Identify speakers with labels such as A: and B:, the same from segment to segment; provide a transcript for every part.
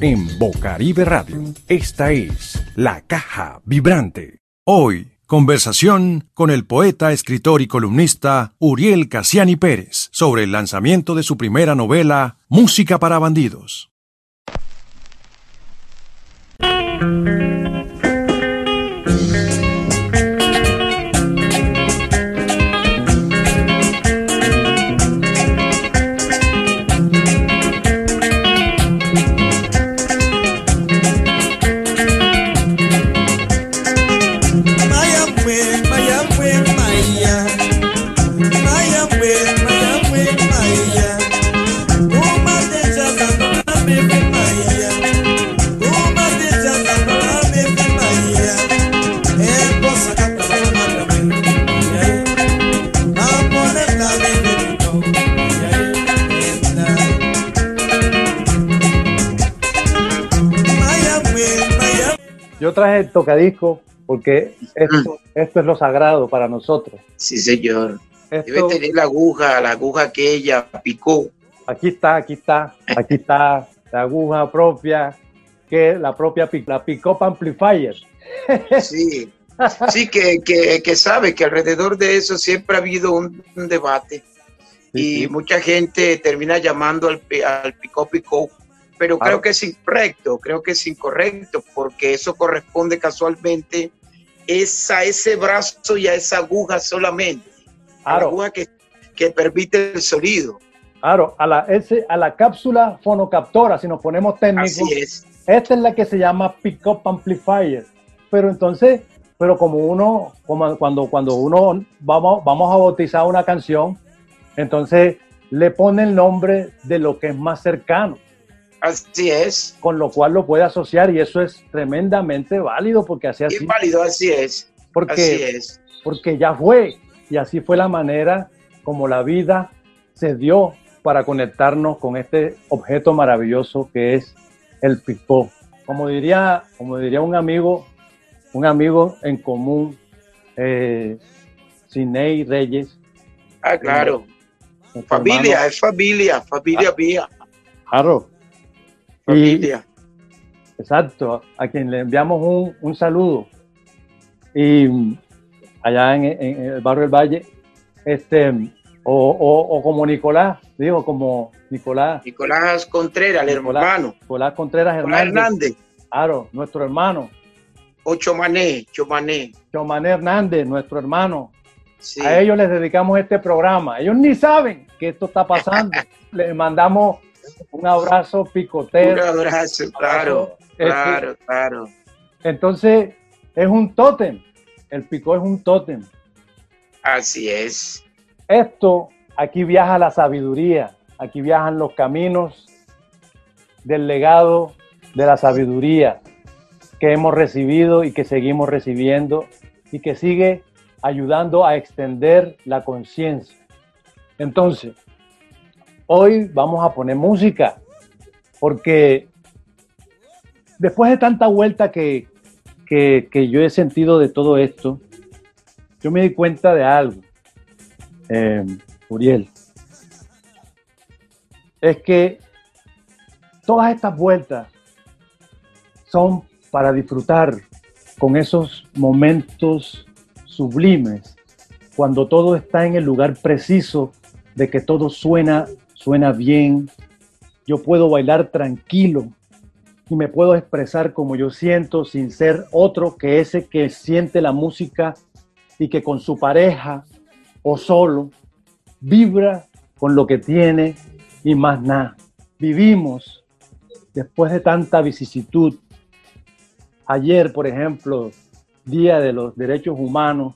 A: en Bocaribe Radio. Esta es La Caja Vibrante. Hoy, conversación con el poeta, escritor y columnista Uriel Casiani Pérez sobre el lanzamiento de su primera novela, Música para Bandidos.
B: Yo traje el tocadisco porque esto, esto es lo sagrado para nosotros.
C: Sí, señor. Debe tener la aguja, la aguja que ella picó.
B: Aquí está, aquí está, aquí está la aguja propia, que la propia la picó amplifier.
C: Sí, sí que, que, que, sabe que alrededor de eso siempre ha habido un, debate y mucha gente termina llamando al, al picó picó pero creo que es incorrecto, creo que es incorrecto, porque eso corresponde casualmente es a ese brazo y a esa aguja solamente. A la aguja que, que, permite el sonido.
B: Claro, a la, ese, a la cápsula fonocaptora, si nos ponemos técnicos.
C: Así es.
B: Esta es la que se llama Pickup Amplifier. Pero entonces, pero como uno, como cuando, cuando uno vamos, vamos a bautizar una canción, entonces le pone el nombre de lo que es más cercano.
C: Así es.
B: Con lo cual lo puede asociar y eso es tremendamente válido porque así
C: es. válido, así es.
B: Porque, así es. Porque ya fue y así fue la manera como la vida se dio para conectarnos con este objeto maravilloso que es el pipó. Como diría, como diría un amigo, un amigo en común, eh, Ciney Reyes.
C: Ah, claro. familia, es familia, familia ah, mía.
B: Claro, exacto, a quien le enviamos un, un saludo. Y allá en, el barrio del Valle, este, o, o, como Nicolás, digo, como Nicolás.
C: Nicolás Contreras, el hermano.
B: Nicolás Contreras Hernández.
C: Hernández.
B: Claro, nuestro hermano.
C: O Chomané, Chomané.
B: Chomané Hernández, nuestro hermano. A ellos les dedicamos este programa. Ellos ni saben que esto está pasando. les mandamos un abrazo picotero.
C: Un abrazo, claro, claro, claro.
B: Entonces, es un tótem. El picó es un tótem.
C: Así es.
B: Esto, aquí viaja la sabiduría, aquí viajan los caminos del legado de la sabiduría que hemos recibido y que seguimos recibiendo y que sigue ayudando a extender la conciencia. Entonces, hoy vamos a poner música, porque después de tanta vuelta que, yo he sentido de todo esto, yo me di cuenta de algo, eh, Uriel. Es que todas estas vueltas son para disfrutar con esos momentos sublimes, cuando todo está en el lugar preciso de que todo suena suena bien, yo puedo bailar tranquilo y me puedo expresar como yo siento sin ser otro que ese que siente la música y que con su pareja o solo vibra con lo que tiene y más nada. Vivimos después de tanta vicisitud. Ayer, por ejemplo, Día de los Derechos Humanos,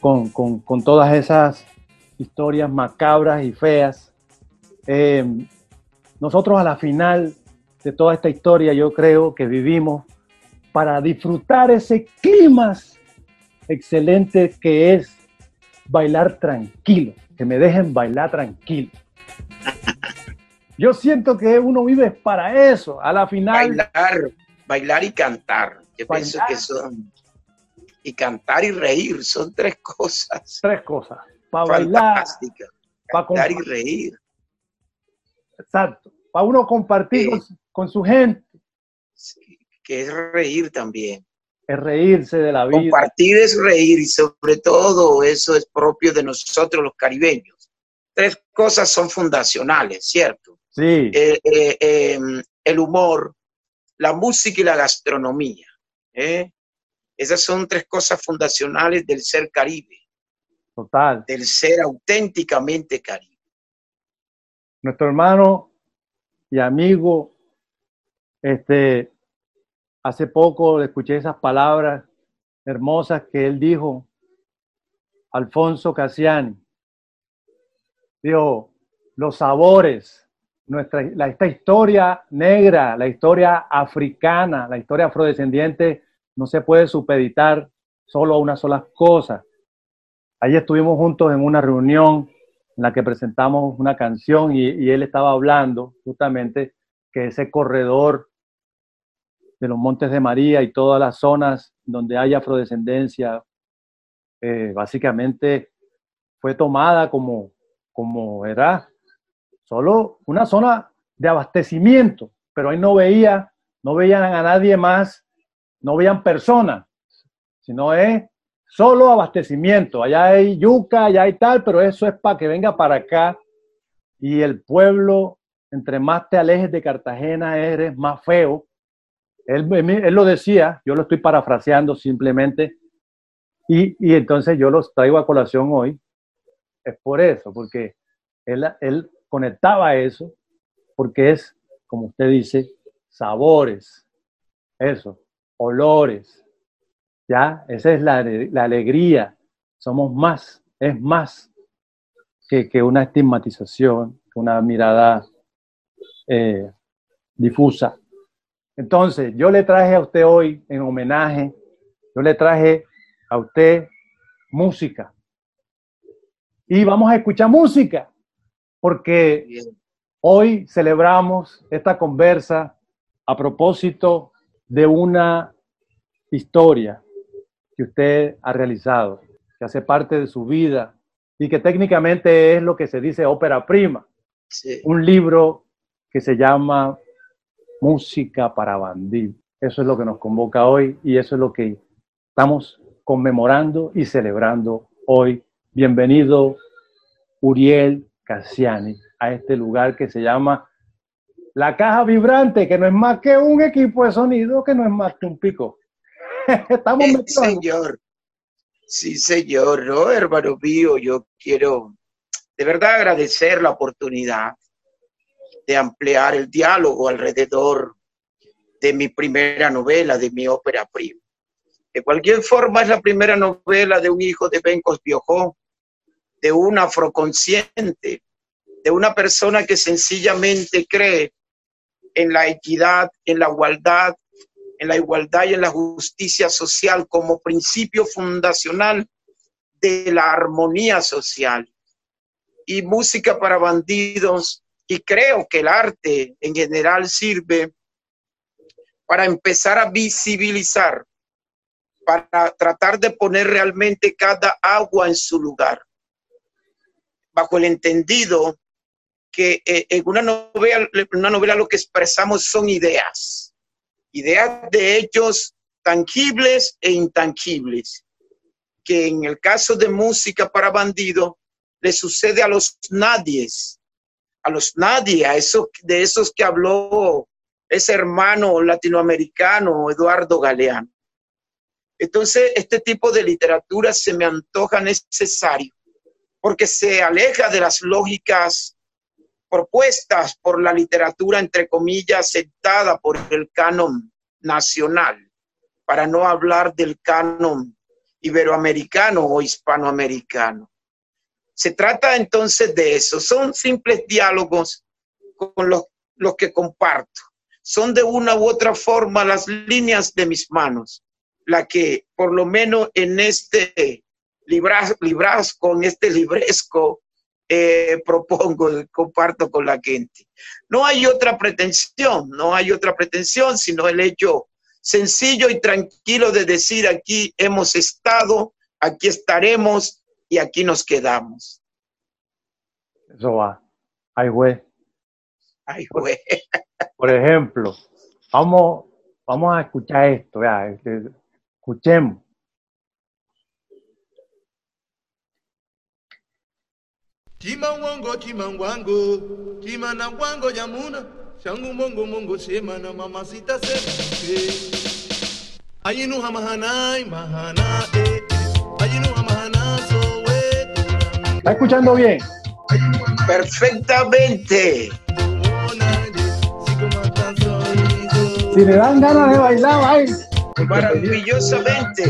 B: con, con todas esas historias macabras y feas eh, nosotros a la final de toda esta historia yo creo que vivimos para disfrutar ese clima excelente que es bailar tranquilo, que me dejen bailar tranquilo. Yo siento que uno vive para eso, a la final.
C: Bailar, bailar y cantar. Yo pienso que son. Y cantar y reír son tres cosas.
B: Tres cosas. Para bailar.
C: Cantar y reír.
B: Exacto. para uno compartir con, su gente.
C: Que es reír también.
B: Es reírse de la vida.
C: Compartir es reír y sobre todo eso es propio de nosotros los caribeños. Tres cosas son fundacionales, ¿cierto?
B: Sí.
C: Eh, eh, em, el humor, la música y la gastronomía. ¿eh? Esas son tres cosas fundacionales del ser caribe.
B: Total.
C: Del ser auténticamente caribe.
B: Nuestro hermano y amigo, este, hace poco le escuché esas palabras hermosas que él dijo, Alfonso Cassiani. Dijo, los sabores, nuestra, la, esta historia negra, la historia africana, la historia afrodescendiente, no se puede supeditar solo a una sola cosa. Allí estuvimos juntos en una reunión en la que presentamos una canción y, él estaba hablando justamente que ese corredor de los Montes de María y todas las zonas donde hay afrodescendencia, eh, básicamente fue tomada como, como era solo una zona de abastecimiento, pero ahí no veía, no veían a nadie más, no veían personas, sino es solo abastecimiento. Allá hay yuca, allá hay tal, pero eso es para que venga para acá. Y el pueblo, entre más te alejes de Cartagena, eres más feo. Él, él lo decía, yo lo estoy parafraseando simplemente. Y, y, entonces yo los traigo a colación hoy. Es por eso, porque él, él conectaba eso, porque es, como usted dice, sabores, eso, olores, ¿ya? Esa es la, alegría. Somos más, es más que, una estigmatización, una mirada eh, difusa. Entonces, yo le traje a usted hoy, en homenaje, yo le traje a usted música. Y vamos a escuchar música, porque hoy celebramos esta conversa a propósito de una historia que usted ha realizado, que hace parte de su vida y que técnicamente es lo que se dice ópera prima. Un libro que se llama Música para Bandir. Eso es lo que nos convoca hoy y eso es lo que estamos conmemorando y celebrando hoy. Bienvenido, Uriel Cassiani, a este lugar que se llama La Caja Vibrante, que no es más que un equipo de sonido, que no es más que un pico.
C: Estamos sí, señor. Sí, señor, ¿no, hermano mío? Yo quiero de verdad agradecer la oportunidad de ampliar el diálogo alrededor de mi primera novela, de mi ópera prima. De cualquier forma, es la primera novela de un hijo de Bencos Biojó, de un afroconsciente, de una persona que sencillamente cree en la equidad, en la igualdad, en la igualdad y en la justicia social como principio fundacional de la armonía social. Y música para bandidos, y creo que el arte en general sirve para empezar a visibilizar, para tratar de poner realmente cada agua en su lugar, bajo el entendido que eh, en una novela, una novela lo que expresamos son ideas ideas de hechos tangibles e intangibles, que en el caso de música para bandido le sucede a los nadies, a los nadie, a esos, de esos que habló ese hermano latinoamericano Eduardo Galeano. Entonces, este tipo de literatura se me antoja necesario porque se aleja de las lógicas propuestas por la literatura, entre comillas, aceptada por el canon nacional, para no hablar del canon iberoamericano o hispanoamericano. Se trata entonces de eso. Son simples diálogos con los, que comparto. Son de una u otra forma las líneas de mis manos, la que por lo menos en este librasco, en este libresco, eh, propongo, comparto con la gente. No hay otra pretensión, no hay otra pretensión, sino el hecho sencillo y tranquilo de decir aquí hemos estado, aquí estaremos y aquí nos quedamos.
B: Eso va. Ay, güey.
C: Ay, güey.
B: Por ejemplo, vamos, vamos a escuchar esto, este, escuchemos.
D: Chimanwango, chimanwango, chimananwango yamuna, shangu mongo mongo semana mamacita se Ayinu hamahanai mahana eh, ayinu hamahana soweto.
B: ¿Está escuchando bien?
C: Perfectamente.
B: Si le dan ganas de bailar, ay,
C: Maravillosamente.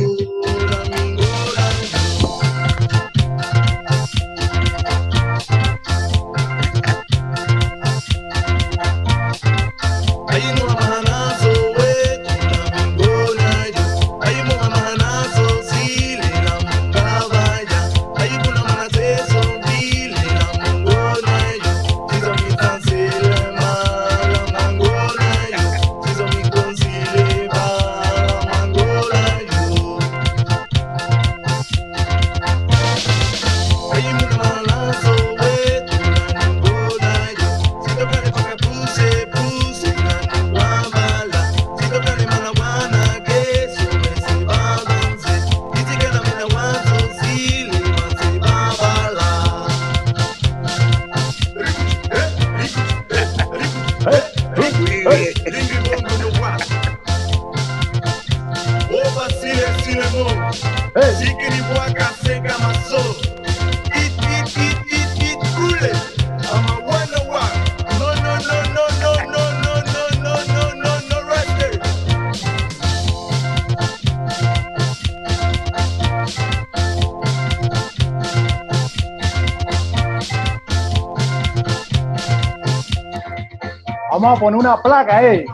B: Poner una placa, eh.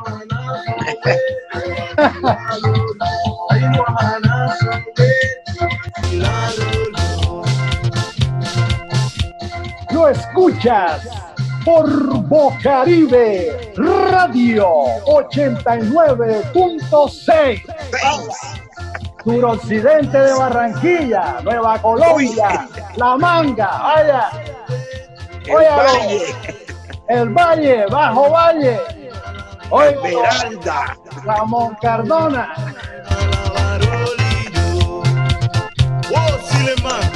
B: Lo escuchas por Bocaribe Radio 89.6. Suroccidente de Barranquilla, Nueva Colombia, La Manga, vaya,
C: valle,
B: el Valle, Bajo Valle, la Moncardona.
D: Oh, Sileman. Oh,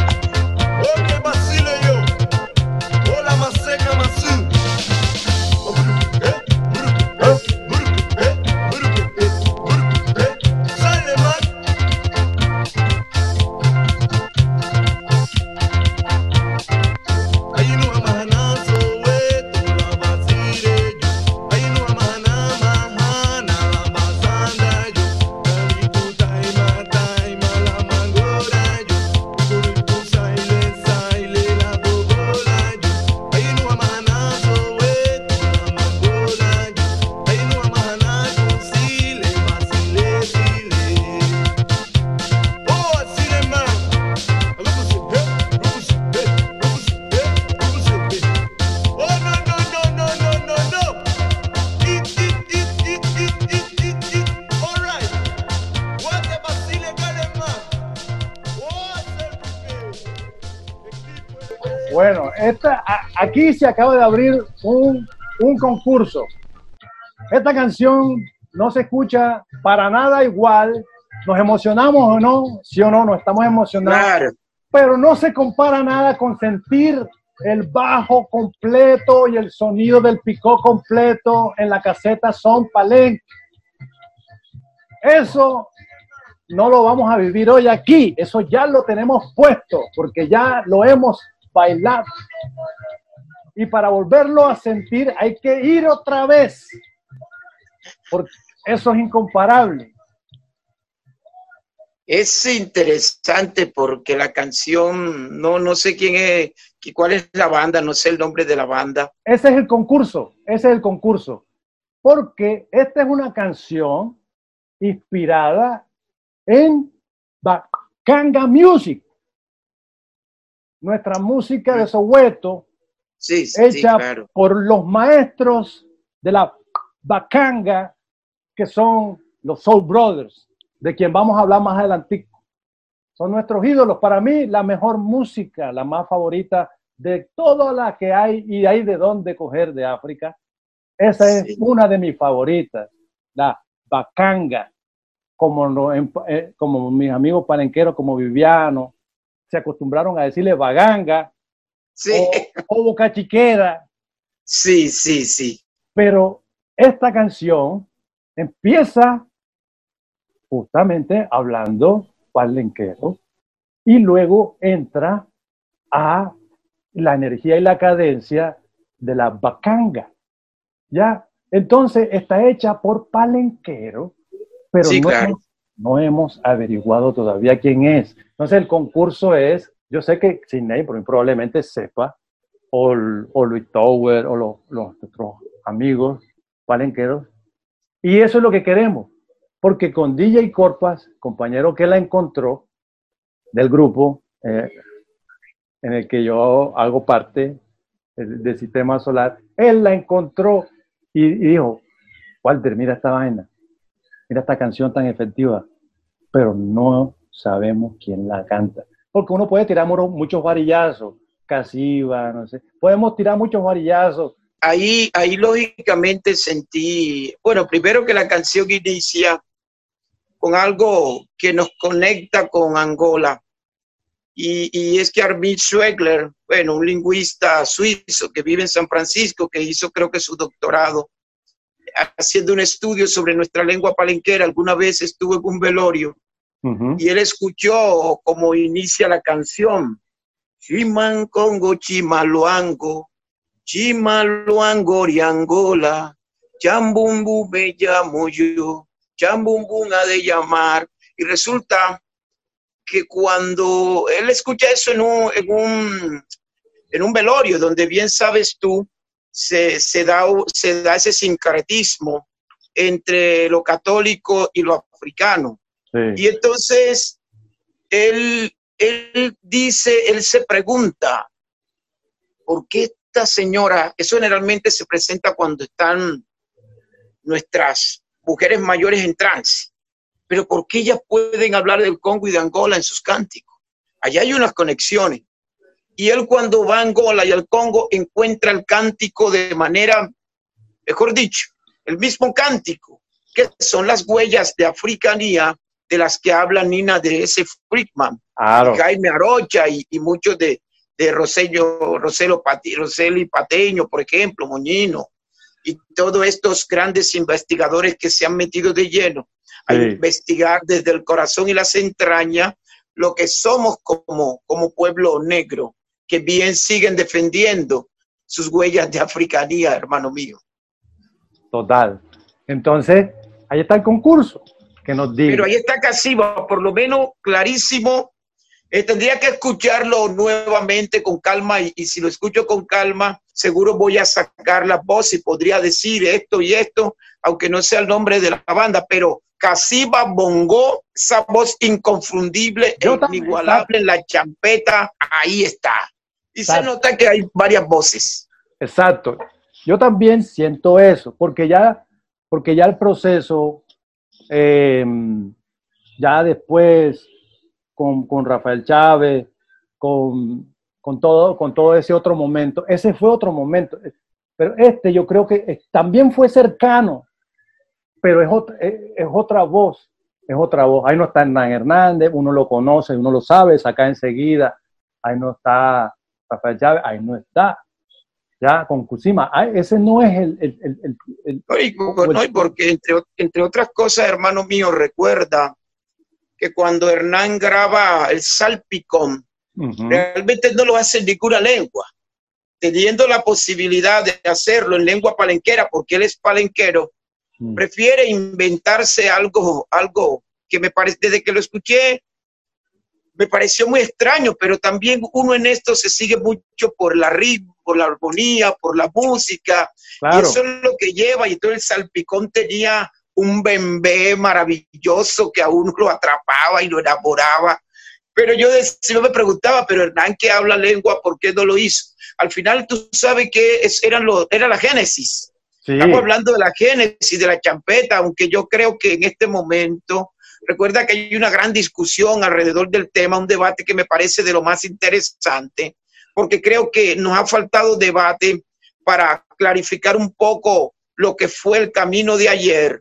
B: a- aquí se acaba de abrir un, un concurso. Esta canción no se escucha para nada igual. Nos emocionamos o no, sí o no, nos estamos emocionando.
C: Claro.
B: pero no se compara nada con sentir el bajo completo y el sonido del picó completo en la caseta Son Palenque. Eso no lo vamos a vivir hoy aquí, eso ya lo tenemos puesto, porque ya lo hemos bailado. Y para volverlo a sentir hay que ir otra vez, porque eso es incomparable.
C: Es interesante porque la canción, no, no sé quién es, cuál es la banda, no sé el nombre de la banda.
B: Ese es el concurso, ese es el concurso. Porque esta es una canción inspirada en Bacanga Music, nuestra música de Soweto,
C: Sí, sí,
B: hecha
C: claro.
B: por los maestros de la Bacanga, que son los Soul Brothers, de quien vamos a hablar más adelante. Son nuestros ídolos. Para mí, la mejor música, la más favorita de todas las que hay y hay de dónde coger de África, Esa es
C: Sí.
B: una de mis favoritas, la bacanga, como, en- eh, como mis amigos palenqueros, como Viviano, se acostumbraron a decirle baganga
C: Sí,
B: o, o boca chiquera,
C: sí, sí, sí.
B: pero esta canción empieza justamente hablando palenquero y luego entra a la energía y la cadencia de la bacanga. ¿Ya? Entonces está hecha por palenquero, pero
C: Sí,
B: no,
C: claro.
B: hemos, no hemos averiguado todavía quién es. Entonces el concurso es, yo sé que Sidney probablemente sepa, o, o Luis Tower, o los, los nuestros amigos palenqueros, y eso es lo que queremos, porque con DJ Corpas, compañero que la encontró del grupo eh, en el que yo hago parte del, sistema solar, él la encontró y, y dijo, Walter, mira esta vaina, mira esta canción tan efectiva, pero no sabemos quién la canta. Porque uno puede tirar muchos varillazos, casiva, no sé, podemos tirar muchos varillazos,
C: Ahí, ahí lógicamente sentí, bueno, primero que la canción inicia con algo que nos conecta con Angola. Y, y es que Armin Schwegler, bueno, un lingüista suizo que vive en San Francisco, que hizo creo que su doctorado, haciendo un estudio sobre nuestra lengua palenquera, alguna vez estuvo en un velorio
B: Ujú.
C: y él escuchó cómo inicia la canción. Chiman Congo Chimaloango, Chimaloango Angola, Chambumbu me llamo yo, Chambumbu ha de llamar. Y resulta que cuando él escucha eso en un, en un, en un velorio, donde bien sabes tú, se, se, da, se da ese sincretismo entre lo católico y lo africano.
B: Sí.
C: Y entonces él, él dice, él se pregunta, ¿por qué esta señora, eso generalmente se presenta cuando están nuestras mujeres mayores en trance, pero ¿por qué ellas pueden hablar del Congo y de Angola en sus cánticos? Allá hay unas conexiones. Y él cuando va a Angola y al Congo encuentra el cántico de manera, mejor dicho, el mismo cántico, que son las huellas de africanía de las que habla Nina de ese Friedman,
B: Claro.
C: Jaime Arocha y, y muchos de, de Rosello, Roselo Pati, Roseli Pateño, por ejemplo, Moñino, y todos estos grandes investigadores que se han metido de lleno a
B: Sí.
C: investigar desde el corazón y las entrañas lo que somos como, como pueblo negro, que bien siguen defendiendo sus huellas de africanía, hermano mío.
B: Total. Entonces, ahí está el concurso que nos diga.
C: Pero ahí está Casiva, por lo menos clarísimo. Eh, tendría que escucharlo nuevamente con calma y, y si lo escucho con calma, seguro voy a sacar la voz y podría decir esto y esto, aunque no sea el nombre de la banda, pero Casiva Bongo, esa voz inconfundible,
B: Yo
C: inigualable la champeta, ahí está. Y se
B: Exacto.
C: nota que hay varias voces.
B: Exacto. Yo también siento eso, porque ya, porque ya el proceso, eh, ya después con, con Rafael Chávez, con, con, todo, con todo ese otro momento, ese fue otro momento. Pero este yo creo que eh, también fue cercano, pero es otra, es otra voz, es otra voz. Ahí no está Hernán Hernández, uno lo conoce, uno lo sabe, saca enseguida. Ahí no está Rafael Chávez, ahí no está ya con Kusima. Ah, ese no es el... el, el, el- el-
C: No, y, no, y porque entre, entre otras cosas, hermano mío, recuerda que cuando Hernán graba el salpicón, realmente no lo hace en ninguna lengua, teniendo la posibilidad de hacerlo en lengua palenquera, porque él es palenquero,
B: Mm.
C: prefiere inventarse algo, algo que me parece, desde que lo escuché, me pareció muy extraño, pero también uno en esto se sigue mucho por la ritmo, por la armonía, por la música, y eso es lo que lleva, y todo el salpicón tenía un bembé maravilloso que a uno lo atrapaba y lo enamoraba. Pero yo, decía, yo me preguntaba, pero Hernán que habla lengua, ¿por qué no lo hizo? Al final tú sabes que es, eran era la génesis.
B: sí,
C: Estamos hablando de la génesis, de la champeta, aunque yo creo que en este momento, recuerda que hay una gran discusión alrededor del tema, un debate que me parece de lo más interesante, porque creo que nos ha faltado debate para clarificar un poco lo que fue el camino de ayer,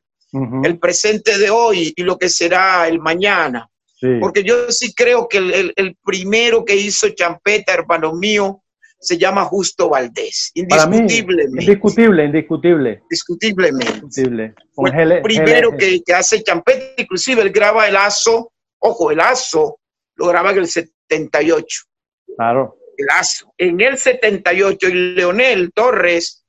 C: el presente de hoy y lo que será el mañana.
B: sí.
C: Porque yo sí creo que el, el- el primero que hizo champeta, hermano mío, se llama Justo Valdés.
B: Para mí,
C: Indiscutiblemente.
B: indiscutible, indiscutible,
C: indiscutiblemente.
B: indiscutible.
C: Fue el primero que, que hace champeta, inclusive él graba el aso, ojo, el aso lo graba en el 78,
B: Claro.
C: el aso. En el 78, y Leonel Torres,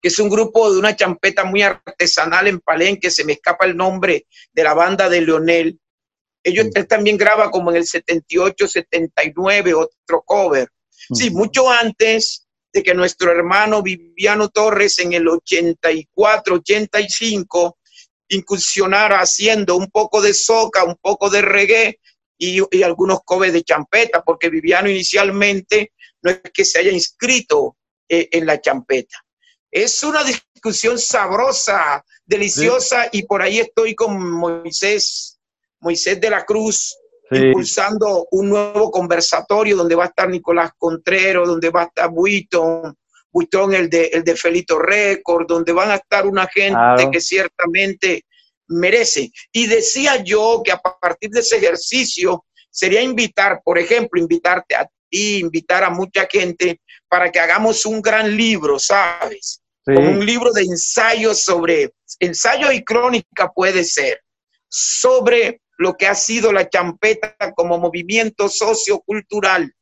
C: que es un grupo de una champeta muy artesanal en Palenque, se me escapa el nombre de la banda de Leonel. Ellos,
B: Sí.
C: él también graba como en el 78, 79, otro cover. Sí, mucho antes de que nuestro hermano Viviano Torres en el 84, 85 incursionara haciendo un poco de soca, un poco de reggae y, y algunos covers de champeta, porque Viviano inicialmente no es que se haya inscrito eh, en la champeta. Es una discusión sabrosa, deliciosa, y por ahí estoy con Moisés, Moisés de la Cruz,
B: Sí,
C: impulsando un nuevo conversatorio donde va a estar Nicolás Contrero, donde va a estar Buiton, Buiton el de, el de Felito Record, donde van a estar una gente
B: Claro.
C: que ciertamente merece. Y decía yo que a partir de ese ejercicio sería invitar, por ejemplo, invitarte a ti, invitar a mucha gente para que hagamos un gran libro, ¿sabes?
B: sí,
C: como un libro de ensayos sobre, ensayo y crónica puede ser, sobre lo que ha sido la champeta como movimiento sociocultural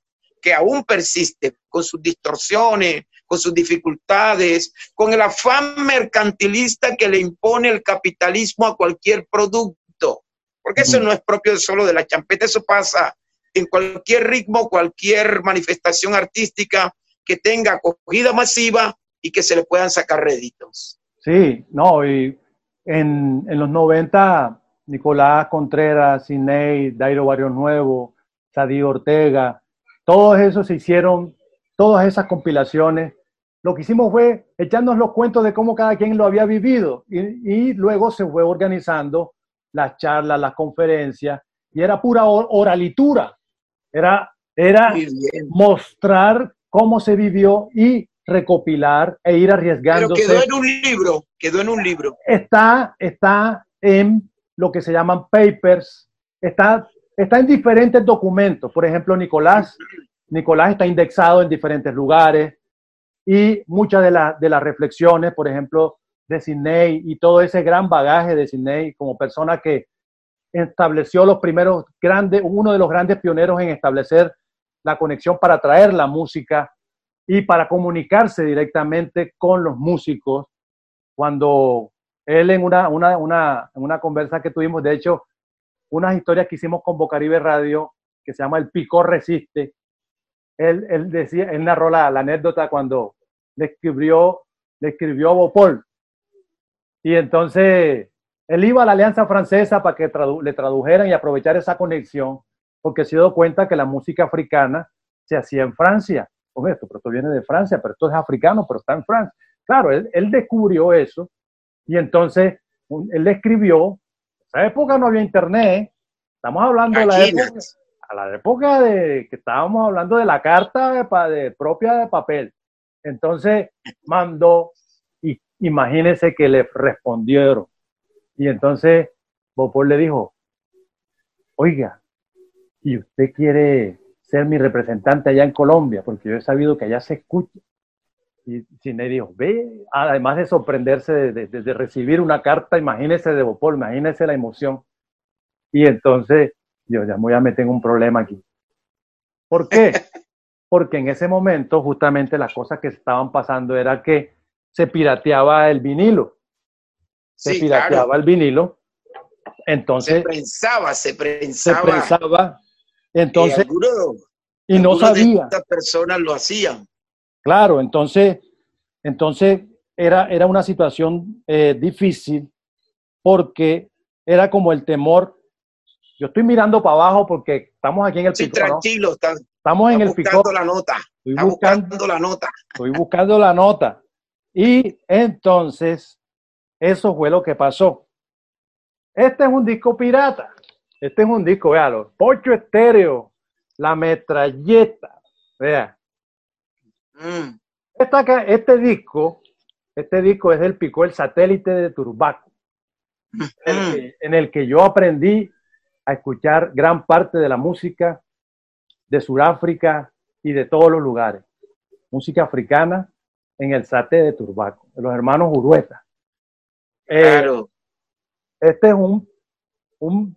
C: que aún persiste con sus distorsiones, con sus dificultades, con el afán mercantilista que le impone el capitalismo a cualquier producto. Porque eso no es propio solo de la champeta, eso pasa en cualquier ritmo, cualquier manifestación artística que tenga acogida masiva y que se le puedan sacar réditos.
B: sí, no, y en, en los 90, Nicolás Contreras, Ciney, Dairo Barrio Nuevo, Sadie Ortega, todos esos se hicieron, todas esas compilaciones. Lo que hicimos fue echarnos los cuentos de cómo cada quien lo había vivido y, y luego se fue organizando las charlas, las conferencias y era pura or- oralitura. Era, era mostrar cómo se vivió y recopilar e ir
C: Pero
B: arriesgándose.
C: quedó en un libro, quedó en un libro.
B: Está, está en lo que se llaman papers, está, está en diferentes documentos. Por ejemplo, Nicolás, Nicolás está indexado en diferentes lugares y muchas de, la- de las reflexiones, por ejemplo, de Sidney y todo ese gran bagaje de Sidney como persona que estableció los primeros grandes, uno de los grandes pioneros en establecer la conexión para traer la música y para comunicarse directamente con los músicos. Cuando él en una, una, una, una conversa que tuvimos, de hecho, unas historias que hicimos con Bocaribe Radio, que se llama El Picor Resiste, él, él decía, él narró la, anécdota cuando le escribió, le escribió a Bopol. Y entonces él iba a la Alianza Francesa para que le tradujeran y aprovechar esa conexión, porque se dio cuenta que la música africana se hacía en Francia. Hombre, esto, pero esto viene de Francia, pero esto es africano, pero está en Francia. Claro, él, él descubrió eso y entonces él le escribió. En esa época no había internet. Estamos hablando de la época, a la época de que estábamos hablando de la carta de, de propia de papel. Entonces mandó y imagínense que le respondieron. Y entonces Bopol le dijo, oiga, ¿y usted quiere ser mi representante allá en Colombia? Porque yo he sabido que allá se escucha. Y Cine dijo, ve, además de sorprenderse de, de- de- recibir una carta, imagínese de Bopol, imagínese la emoción. Y entonces, yo ya me voy a meter en un problema aquí. ¿Por qué? Porque en ese momento, justamente las cosas que estaban pasando era que se pirateaba el vinilo. Se
C: Sí,
B: pirateaba
C: claro.
B: el vinilo.
C: Se
B: Entonces,
C: prensaba, se
B: se
C: prensaba.
B: prensaba.
C: Y
B: Entonces,
C: algunos-
B: y no sabía.
C: estas personas lo hacían.
B: Claro, entonces, entonces era, era una situación eh, difícil porque era como el temor. Yo estoy mirando para abajo porque estamos aquí en el
C: Sí,
B: picó, ¿no?
C: tranquilo, está,
B: Estamos en el picó.
C: buscando la nota.
B: Estoy
C: Está
B: buscando,
C: buscando la nota.
B: estoy buscando la nota. Y entonces, eso fue lo que pasó. Este es un disco pirata. Este es un disco, véalo. Pocho estéreo, la metralleta. Vea.
C: Mm,
B: Esta este disco Este disco es del Picó el satélite de Turbaco, en el que- en el que yo aprendí a escuchar gran parte de la música de Sudáfrica y de todos los lugares. Música africana en el Sate de Turbaco, de los hermanos Urueta. Eh,
C: Claro.
B: este es un, un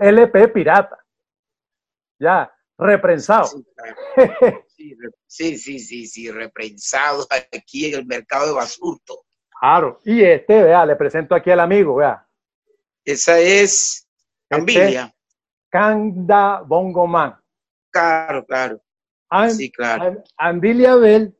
B: LP pirata. Ya, reprensado.
C: Sí, claro. Sí, Sí, sí, sí, sí, reprensado aquí en el mercado de Basurto.
B: Claro. Y este, vea, le presento aquí al amigo, vea.
C: Esa es Ambilia.
B: Kanda Bongo Man.
C: Claro, claro. Sí, claro.
B: Am- Ambilia Bell,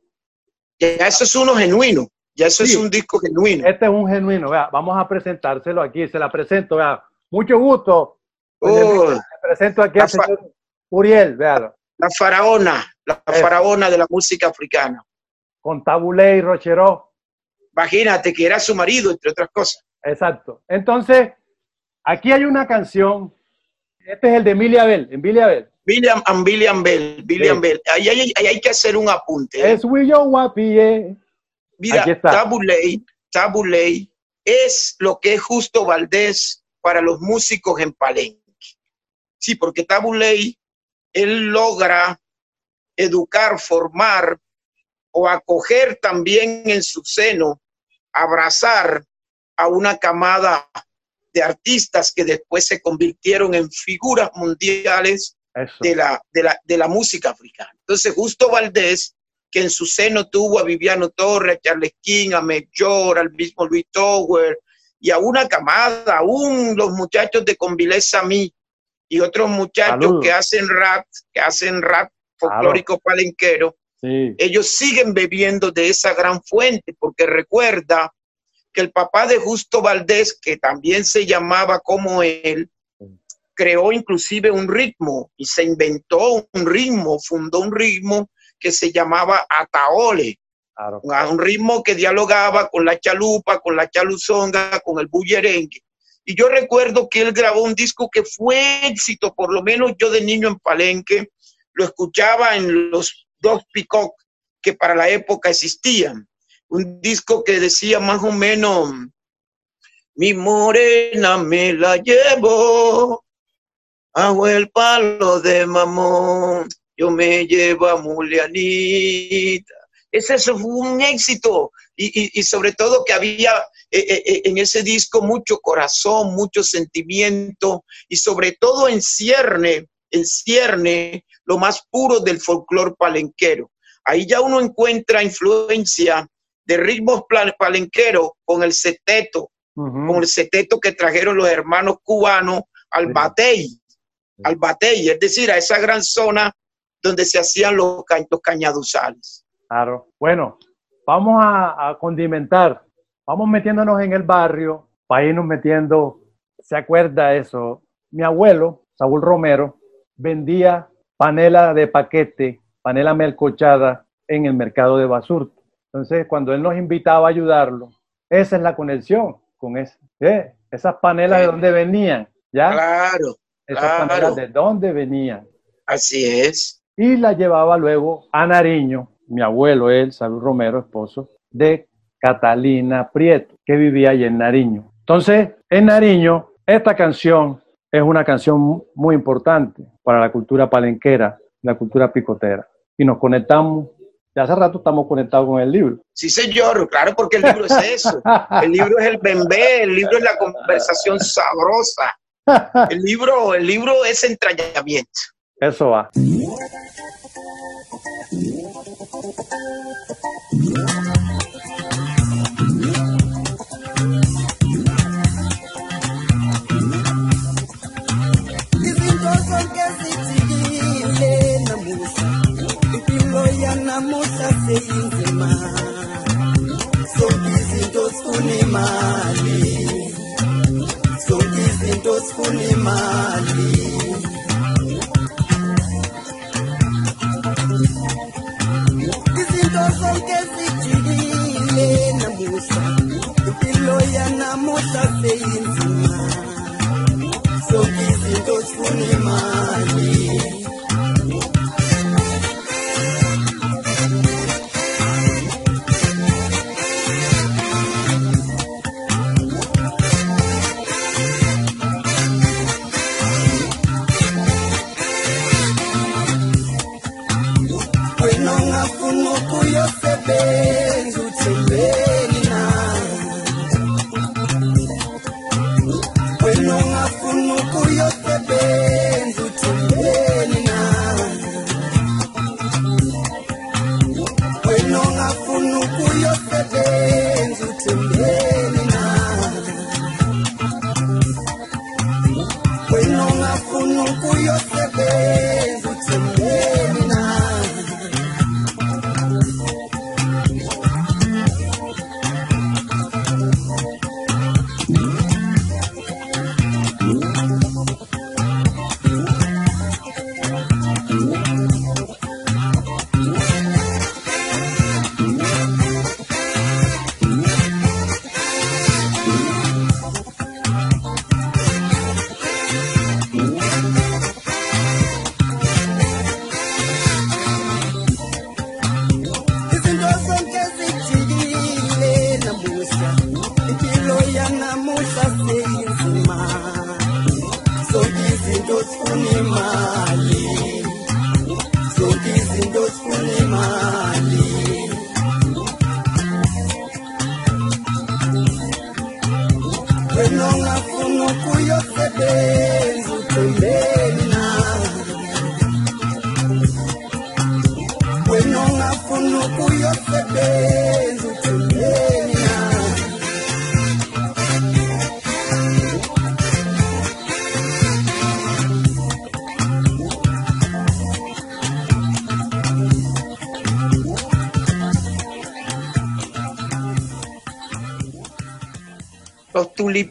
C: Ya eso es uno genuino. Ya eso es un disco genuino.
B: este es un genuino, vea. Vamos a presentárselo aquí, se la presento, vea. Mucho gusto.
C: Oh.
B: Le presento aquí al señor Uriel, véalo.
C: la faraona, la
B: Eso.
C: faraona de la música africana.
B: Con Tabulé y Rocheró.
C: Imagínate que era su marido, entre otras cosas.
B: Exacto. Entonces, aquí hay una canción. Este es el de Emilia Bell. Emilia Bell.
C: William and William Bell, William
B: Sí.
C: Bell. Ahí hay, ahí hay que hacer un apunte. ¿eh?
B: Es Willow Wapie.
C: Mira. Tabuley, Tabuley es lo que es Justo Valdés para los músicos en Palenque. Sí, porque Tabuley, él logra educar, formar o acoger también en su seno, abrazar a una camada de artistas que después se convirtieron en figuras mundiales de la, de la, de la música africana. Entonces, Justo Valdés, que en su seno tuvo a Viviano Torres, a Charles King, a Melchor, al mismo Luis Tower, y a una camada, aún los muchachos de Convileza Mí y otros muchachos
B: Saludos.
C: que hacen rap, que hacen rap folclórico palenquero,
B: Sí.
C: ellos siguen bebiendo de esa gran fuente, porque recuerda que el papá de Justo Valdés, que también se llamaba como él, creó inclusive un ritmo y se inventó un ritmo, fundó un ritmo que se llamaba Ataole,
B: Claro.
C: un ritmo que dialogaba con la chalupa, con la chaluzonga, con el bullerengue. Y yo recuerdo que él grabó un disco que fue éxito, por lo menos yo de niño en Palenque lo escuchaba en los dos Peacock que para la época existían. Un disco que decía más o menos, mi morena me la llevo, hago el palo de mamón, yo me llevo a Mulianita. Ese fue un éxito y, y- y sobre todo que había eh, eh, eh, en ese disco mucho corazón, mucho sentimiento y sobre todo en cierne, en cierne lo más puro del folclore palenquero. Ahí ya uno encuentra influencia de ritmos palenqueros con el seteto, con el seteto que trajeron los hermanos cubanos al. Batey, al Batey, es decir, a esa gran zona donde se hacían los, ca- los cañaduzales.
B: Claro. Bueno, vamos a, a condimentar. Vamos metiéndonos en el barrio para irnos metiendo. ¿Se acuerda eso? Mi abuelo, Saúl Romero, vendía panela de paquete, panela melcochada en el mercado de Basurto. Entonces, cuando él nos invitaba a ayudarlo, esa es la conexión con ese. ¿eh? Esas panelas de dónde venían, ¿ya?
C: Claro,
B: Esas
C: claro.
B: panelas de dónde venían.
C: así es.
B: y la llevaba luego a Nariño, mi abuelo, él, Salud Romero, esposo, de Catalina Prieto, que vivía allí en Nariño. Entonces, en Nariño, esta canción es una canción muy importante para la cultura palenquera, la cultura picotera. Y nos conectamos, ya hace rato estamos conectados con el libro.
C: Sí, señor, claro, porque el libro es eso. El libro es el bembé, el libro es la conversación sabrosa. El libro, el libro es entrañamiento.
B: Eso va.
E: Yanamuhla seyinzima zonke izinto zifuna imali zonke izinto zifuna imali izinto zonke zijikile namuhla impilo yanamuhla seyinzima zonke izinto zifuna imali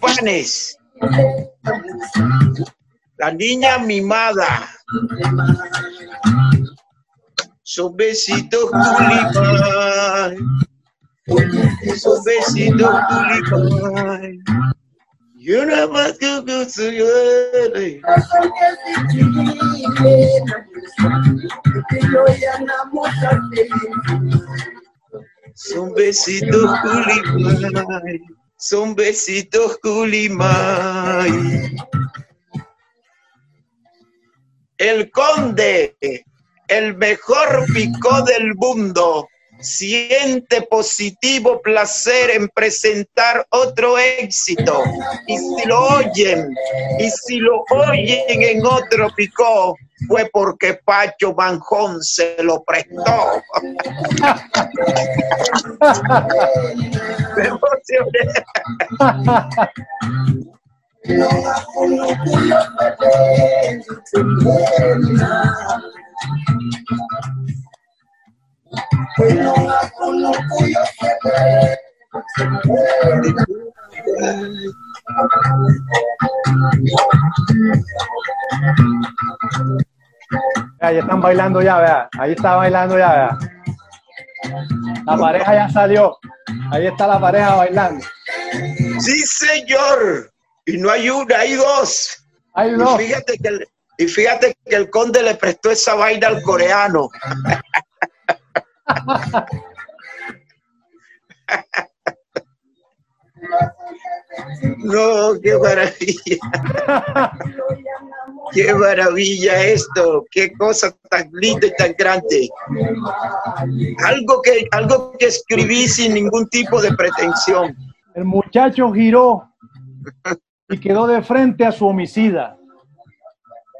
C: tulipanes. La niña mimada. Son besitos tulipán. Son besitos tulipán. Yo nada más que gusto llore. Son besitos culimay, son besitos culimay. El conde, el mejor picó del mundo, siente positivo placer en presentar otro éxito. Y si lo oyen, y si lo oyen en otro picó, fue porque Pacho Manjón se lo prestó.
B: Ya están bailando ya, vea. Ahí está bailando ya, vea. La pareja ya salió. Ahí está la pareja bailando.
C: Sí, señor. Y no hay una, hay dos.
B: Hay
C: Y
B: dos.
C: fíjate que el, y fíjate que el conde le prestó esa vaina al coreano. No, qué maravilla. Qué maravilla esto. Qué cosa tan linda y tan grande. Algo que, algo que escribí sin ningún tipo de pretensión.
B: El muchacho giró y quedó de frente a su homicida.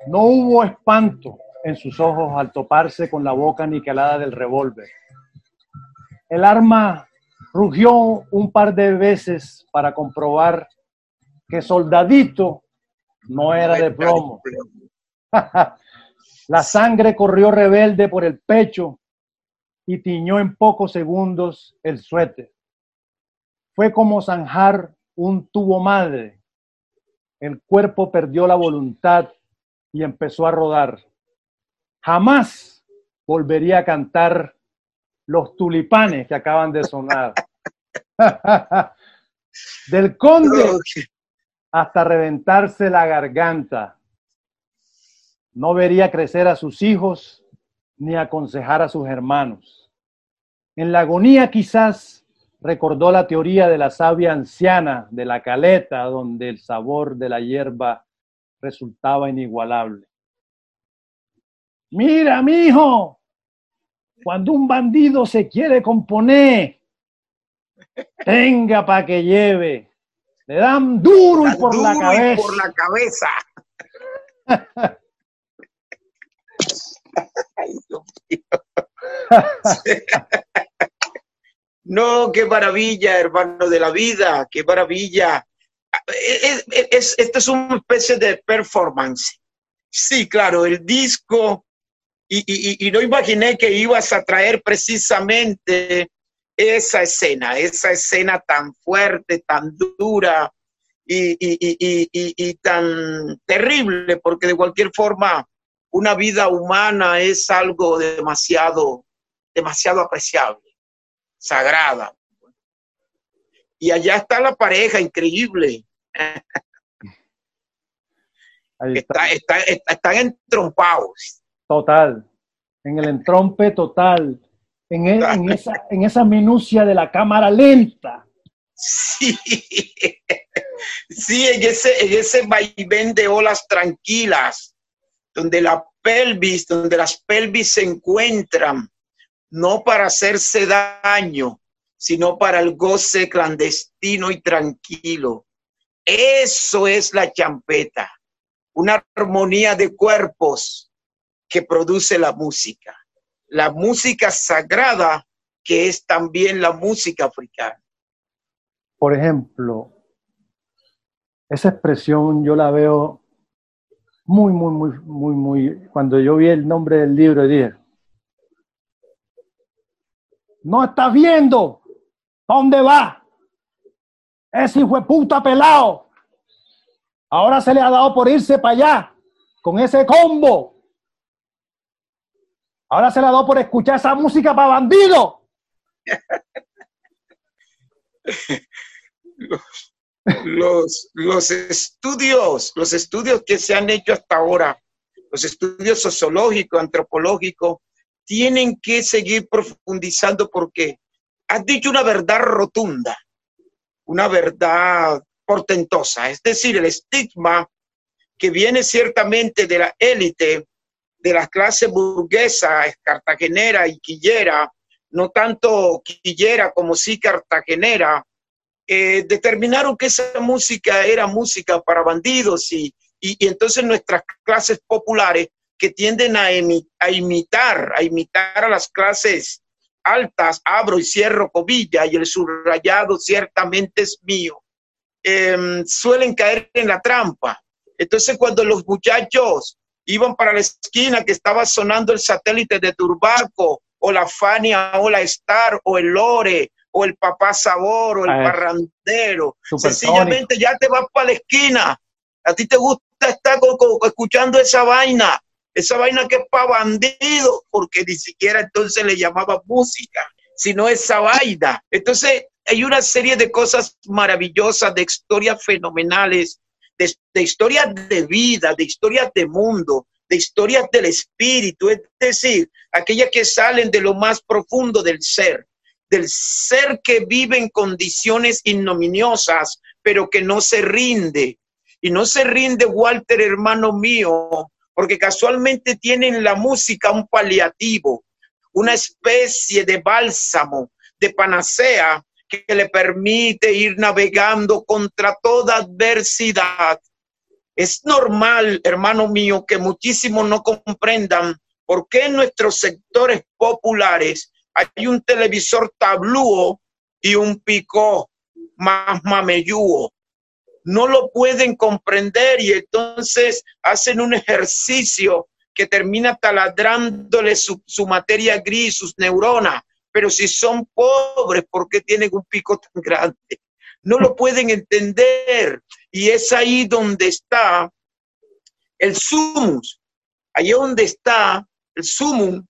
B: No hubo espanto en sus ojos al toparse con la boca aniquilada del revólver. El arma rugió un par de veces para comprobar que soldadito no era de plomo. La sangre corrió rebelde por el pecho y tiñó en pocos segundos el suéter. Fue como zanjar un tubo madre. El cuerpo perdió la voluntad y empezó a rodar. Jamás volvería a cantar los tulipanes que acaban de sonar. Del conde hasta reventarse la garganta. No vería crecer a sus hijos ni aconsejar a sus hermanos. En la agonía quizás recordó la teoría de la sabia anciana de la caleta, donde el sabor de la hierba resultaba inigualable. Mira, mijo, cuando un bandido se quiere componer, tenga para que lleve. Le dan duro y por la
C: y
B: cabeza.
C: por la cabeza. Ay, Dios mío. No, qué maravilla, hermano de la vida, qué maravilla. Es, es- es- esto es una especie de performance. Sí, claro, el disco, y- y- y no imaginé que ibas a traer precisamente esa escena, esa escena tan fuerte, tan dura y, y- y- y- tan terrible, porque de cualquier forma una vida humana es algo demasiado, demasiado apreciable, sagrada. Y allá está la pareja, increíble.
B: Ahí está.
C: Está, está- está- están entrompados.
B: Total. En el entrompe total. En, e- en esa, en esa minucia de la cámara lenta.
C: Sí, sí, en ese, en ese vaivén de olas tranquilas, donde la pelvis, donde las pelvis se encuentran, no para hacerse daño, sino para el goce clandestino y tranquilo. Eso es la champeta, una armonía de cuerpos que produce la música, la música sagrada que es también la música africana.
B: Por ejemplo, esa expresión yo la veo muy, muy, muy, muy, muy. Cuando yo vi el nombre del libro, dije: No estás viendo dónde va ese hijo de puta pelado. Ahora se le ha dado por irse para allá con ese combo. Ahora se ha dado por escuchar esa música para bandido.
C: los, los estudios, los estudios que se han hecho hasta ahora, los estudios sociológicos, antropológicos, tienen que seguir profundizando porque has dicho una verdad rotunda, una verdad portentosa, es decir, el estigma que viene ciertamente de la élite, de las clases burguesas, cartagenera y quillera, no tanto quillera como sí cartagenera, eh, determinaron que esa música era música para bandidos y, y, entonces nuestras clases populares que tienden a, emi- a imitar, a imitar a las clases altas, abro y cierro cobilla y el subrayado ciertamente es mío, em, suelen caer en la trampa. Entonces cuando los muchachos iban para la esquina que estaba sonando el satélite de Turbaco o la Fania o la Star o el Lore o el Papá Sabor o el
B: Ah.
C: Parrandero, sencillamente ya te vas para la esquina. A ti te gusta estar co- co- escuchando esa vaina, esa vaina que es para bandidos, porque ni siquiera entonces le llamaba música, sino esa vaina. Entonces hay una serie de cosas maravillosas, de historias fenomenales, de, de historias de vida, de historias de mundo, de historias del espíritu, es decir, aquellas que salen de lo más profundo del ser del ser que vive en condiciones ignominiosas, pero que no se rinde. Y no se rinde, Walter, hermano mío, porque casualmente tienen la música un paliativo, una especie de bálsamo, de panacea que le permite ir navegando contra toda adversidad. Es normal, hermano mío, que muchísimos no comprendan por qué en nuestros sectores populares hay un televisor tablúo y un picó más mameyúo. No lo pueden comprender y entonces hacen un ejercicio que termina taladrándole su, su materia gris, sus neuronas. Pero si son pobres, ¿por qué tienen un pico tan grande? No lo pueden entender. Y es ahí donde está el sumus. Ahí es donde está el sumum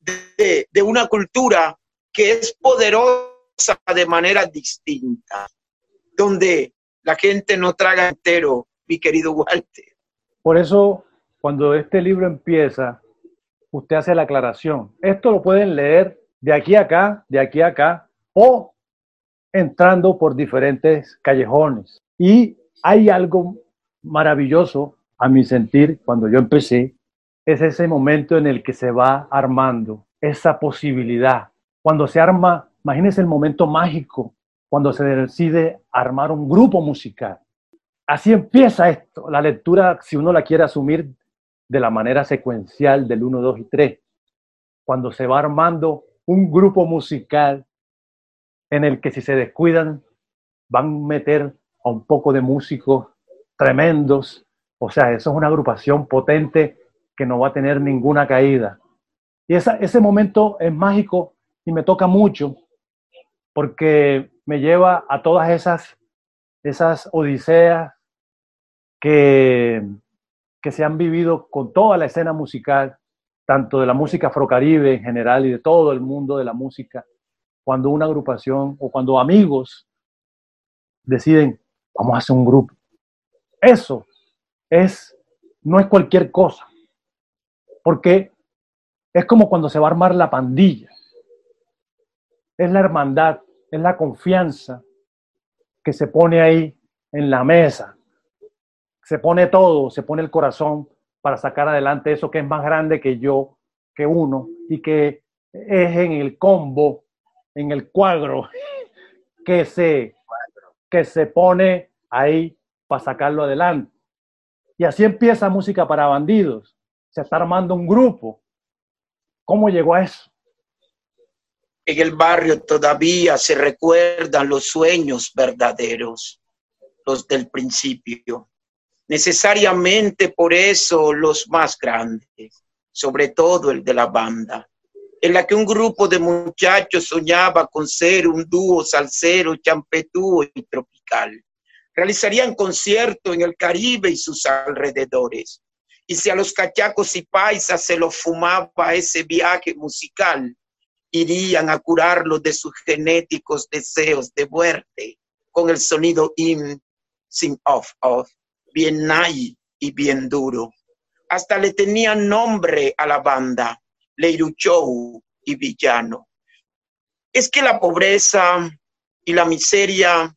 C: de, de una cultura que es poderosa de manera distinta, donde la gente no traga entero, mi querido Walter.
B: Por eso, cuando este libro empieza, usted hace la aclaración. Esto lo pueden leer de aquí a acá, de aquí a acá, o entrando por diferentes callejones. Y hay algo maravilloso, a mi sentir, cuando yo empecé, es ese momento en el que se va armando esa posibilidad. Cuando se arma, imagínense el momento mágico, cuando se decide armar un grupo musical. Así empieza esto, la lectura, si uno la quiere asumir de la manera secuencial del 1, 2 y 3, cuando se va armando un grupo musical en el que si se descuidan van a meter a un poco de músicos tremendos O sea, eso es una agrupación potente que no va a tener ninguna caída. Y esa, ese momento es mágico y me toca mucho porque me lleva a todas esas, esas odiseas que, que se han vivido con toda la escena musical, tanto de la música afrocaribe en general y de todo el mundo de la música, cuando una agrupación o cuando amigos deciden, vamos a hacer un grupo. Eso es, no es cualquier cosa, porque es como cuando se va a armar la pandilla. Es la hermandad, es la confianza que se pone ahí en la mesa. Se pone todo, se pone el corazón para sacar adelante eso que es más grande que yo, que uno, y que es en el combo, en el cuadro, que se, que se pone ahí para sacarlo adelante. Y así empieza música para bandidos. Se está armando un grupo. ¿Cómo llegó a eso?
C: En el barrio todavía se recuerdan los sueños verdaderos, los del principio. Necesariamente por eso los más grandes, sobre todo el de la banda, en la que un grupo de muchachos soñaba con ser un dúo salsero, champetúo y tropical. Realizarían concierto en el Caribe y sus alrededores. Y si a los cachacos y paisas se los fumaba ese viaje musical, irían a curarlos de sus genéticos deseos de muerte con el sonido in, sin off, off, bien nai y bien duro. Hasta le tenían nombre a la banda, Leiruchou y Villano. Es que la pobreza y la miseria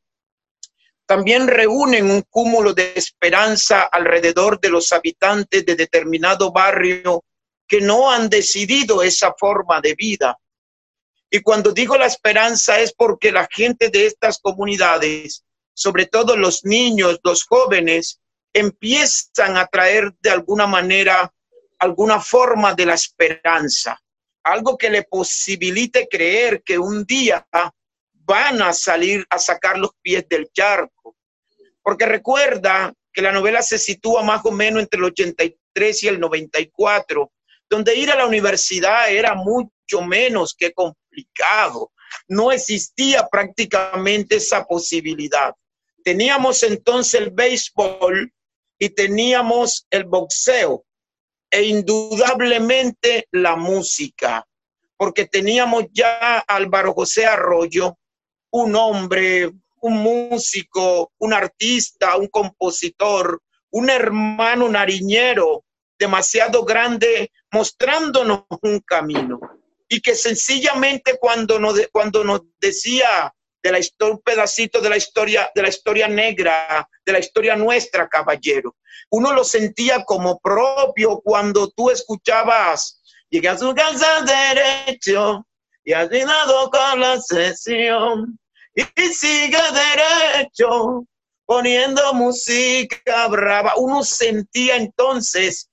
C: también reúnen un cúmulo de esperanza alrededor de los habitantes de determinado barrio que no han decidido esa forma de vida. Y cuando digo la esperanza es porque la gente de estas comunidades, sobre todo los niños, los jóvenes, empiezan a traer de alguna manera alguna forma de la esperanza, algo que le posibilite creer que un día van a salir a sacar los pies del charco. Porque recuerda que la novela se sitúa más o menos entre el 83 y el 94, donde ir a la universidad era mucho menos que complicado. No existía prácticamente esa posibilidad. Teníamos entonces el béisbol y teníamos el boxeo e indudablemente la música, porque teníamos ya a Álvaro José Arroyo, un hombre, un músico, un artista, un compositor, un hermano nariñero demasiado grande, mostrándonos un camino. Y que sencillamente cuando nos, cuando nos decía de la historia, un pedacito de la historia, de la historia negra, de la historia nuestra, caballero. Uno lo sentía como propio cuando tú escuchabas, llegué a su casa derecho y has llenado con la sesión y sigue derecho poniendo música brava. Uno sentía entonces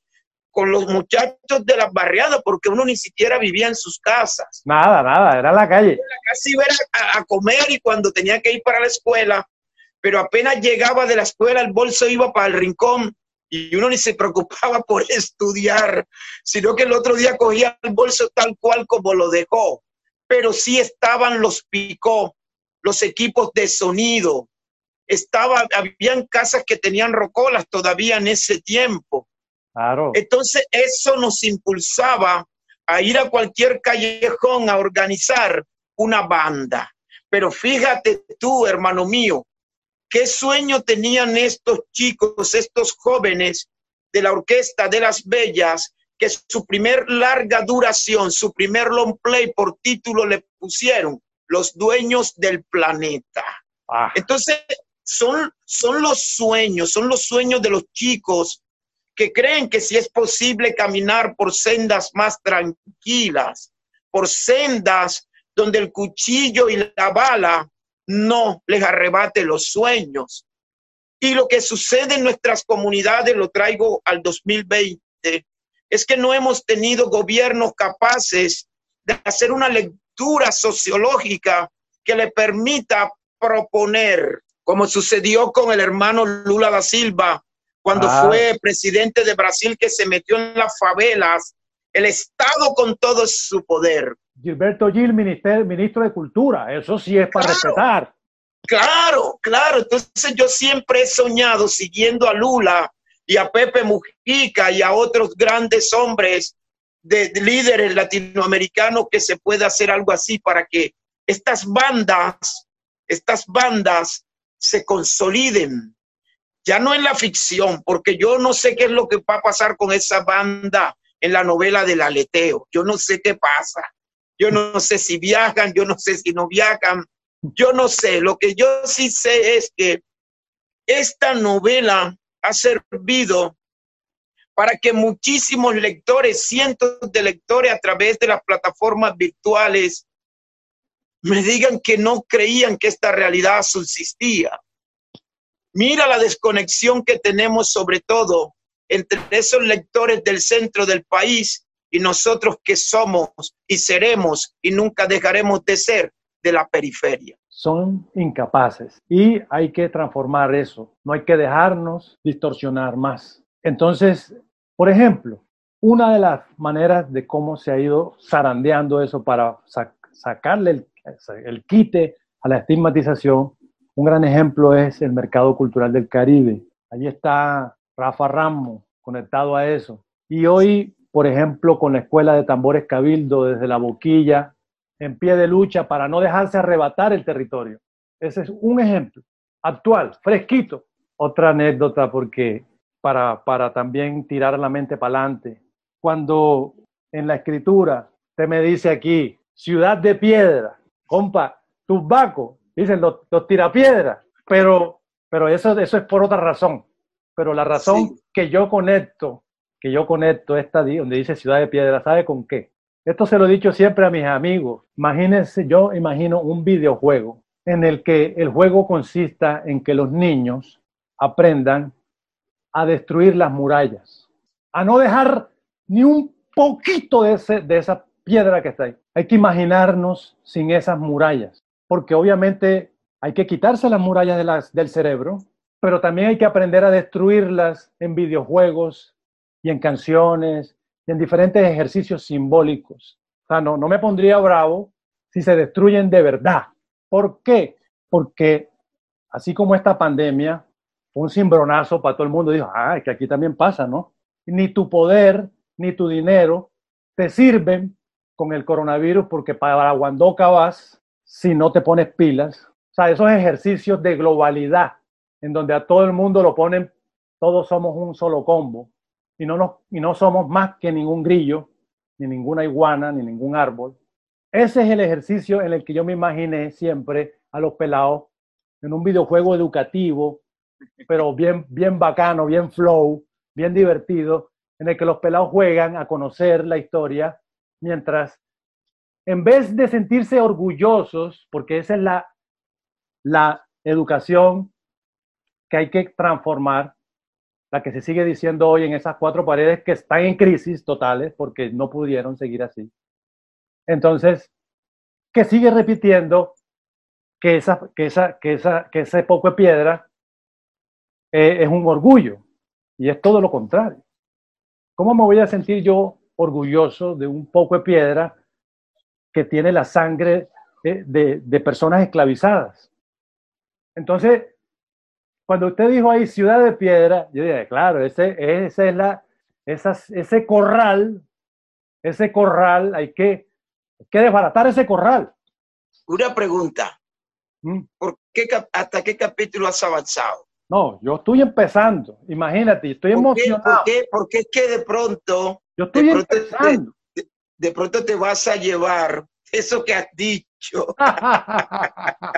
C: con los muchachos de las barriadas, porque uno ni siquiera vivía en sus casas.
B: Nada, nada, era la calle.
C: Casi iba a, a comer y cuando tenía que ir para la escuela, pero apenas llegaba de la escuela, el bolso iba para el rincón y uno ni se preocupaba por estudiar, sino que el otro día cogía el bolso tal cual como lo dejó. Pero sí estaban los picó, los equipos de sonido. Estaba, habían casas que tenían rocolas todavía en ese tiempo.
B: Claro.
C: Entonces eso nos impulsaba a ir a cualquier callejón a organizar una banda. Pero fíjate tú, hermano mío, qué sueño tenían estos chicos, estos jóvenes de la Orquesta de las Bellas, que su primer larga duración, su primer long play por título le pusieron Los Dueños del Planeta.
B: Ah,
C: Entonces, son, son los sueños, son los sueños de los chicos que creen que si es posible caminar por sendas más tranquilas, por sendas donde el cuchillo y la bala no les arrebate los sueños. Y lo que sucede en nuestras comunidades, lo traigo al 2020, es que no hemos tenido gobiernos capaces de hacer una lectura sociológica que le permita proponer, como sucedió con el hermano Lula da Silva, cuando
B: Ah.
C: fue presidente de Brasil que se metió en las favelas, el Estado con todo su poder.
B: Gilberto Gil, minister- ministro de Cultura, eso sí es para
C: Claro.
B: respetar.
C: Claro, claro. Entonces yo siempre he soñado siguiendo a Lula y a Pepe Mujica y a otros grandes hombres de, de líderes latinoamericanos que se pueda hacer algo así para que estas bandas, estas bandas se consoliden. Ya no en la ficción, porque yo no sé qué es lo que va a pasar con esa banda en la novela del aleteo. Yo no sé qué pasa. Yo no sé si viajan, yo no sé si no viajan. Yo no sé, lo que yo sí sé es que esta novela ha servido para que muchísimos lectores, cientos de lectores a través de las plataformas virtuales, me digan que no creían que esta realidad subsistía. Mira la desconexión que tenemos sobre todo entre esos lectores del centro del país y nosotros que somos y seremos y nunca dejaremos de ser de la periferia.
B: Son incapaces y hay que transformar eso. No hay que dejarnos distorsionar más. Entonces, por ejemplo, una de las maneras de cómo se ha ido zarandeando eso para sac- sacarle el quite a la estigmatización, un gran ejemplo es el mercado cultural del Caribe. Allí está Rafa Ramos conectado a eso. Y hoy, por ejemplo, con la Escuela de Tambores Cabildo desde la Boquilla, en pie de lucha para no dejarse arrebatar el territorio. Ese es un ejemplo actual, fresquito. Otra anécdota porque para, para también tirar la mente para adelante. Cuando en la escritura te me dice aquí, ciudad de piedra, compa, Tubaco, dicen los, los tirapiedras, pero, pero eso, eso es por otra razón. Pero la razón
C: Sí.
B: que yo conecto, que yo conecto esta donde dice ciudad de piedra, ¿sabe con qué? Esto se lo he dicho siempre a mis amigos. Imagínense, yo imagino un videojuego en el que el juego consista en que los niños aprendan a destruir las murallas, a no dejar ni un poquito de, ese, de esa piedra que está ahí. Hay que imaginarnos sin esas murallas, porque obviamente hay que quitarse las murallas de las, del cerebro, pero también hay que aprender a destruirlas en videojuegos y en canciones y en diferentes ejercicios simbólicos. O sea, no, no me pondría bravo si se destruyen de verdad. ¿Por qué? Porque así como esta pandemia, un cimbronazo para todo el mundo, dijo, ah, es que aquí también pasa, ¿no? Ni tu poder, ni tu dinero te sirven con el coronavirus porque para Guandoca vas si no te pones pilas. O sea, esos ejercicios de globalidad en donde a todo el mundo lo ponen, todos somos un solo combo y no, nos, y no somos más que ningún grillo, ni ninguna iguana, ni ningún árbol. Ese es el ejercicio en el que yo me imaginé siempre a los pelados en un videojuego educativo, pero bien, bien bacano, bien flow, bien divertido, en el que los pelados juegan a conocer la historia, mientras en vez de sentirse orgullosos, porque esa es la, la educación que hay que transformar, la que se sigue diciendo hoy en esas cuatro paredes que están en crisis totales porque no pudieron seguir así. Entonces, que sigue repitiendo que, esa, que, esa, que, esa, que ese poco de piedra eh, es un orgullo y es todo lo contrario. ¿Cómo me voy a sentir yo orgulloso de un poco de piedra que tiene la sangre de, de, de personas esclavizadas? Entonces, cuando usted dijo ahí ciudad de piedra, yo dije, claro, ese, ese es la, esas, ese corral, ese corral, hay que, hay que desbaratar ese corral.
C: Una pregunta.
B: ¿Mm?
C: ¿Por qué, ¿Hasta qué capítulo has avanzado?
B: No, yo estoy empezando, imagínate, estoy
C: ¿Por qué?
B: emocionado.
C: ¿Por qué? Porque es que de pronto,
B: Yo estoy
C: pronto
B: empezando.
C: De pronto te vas a llevar eso que has dicho.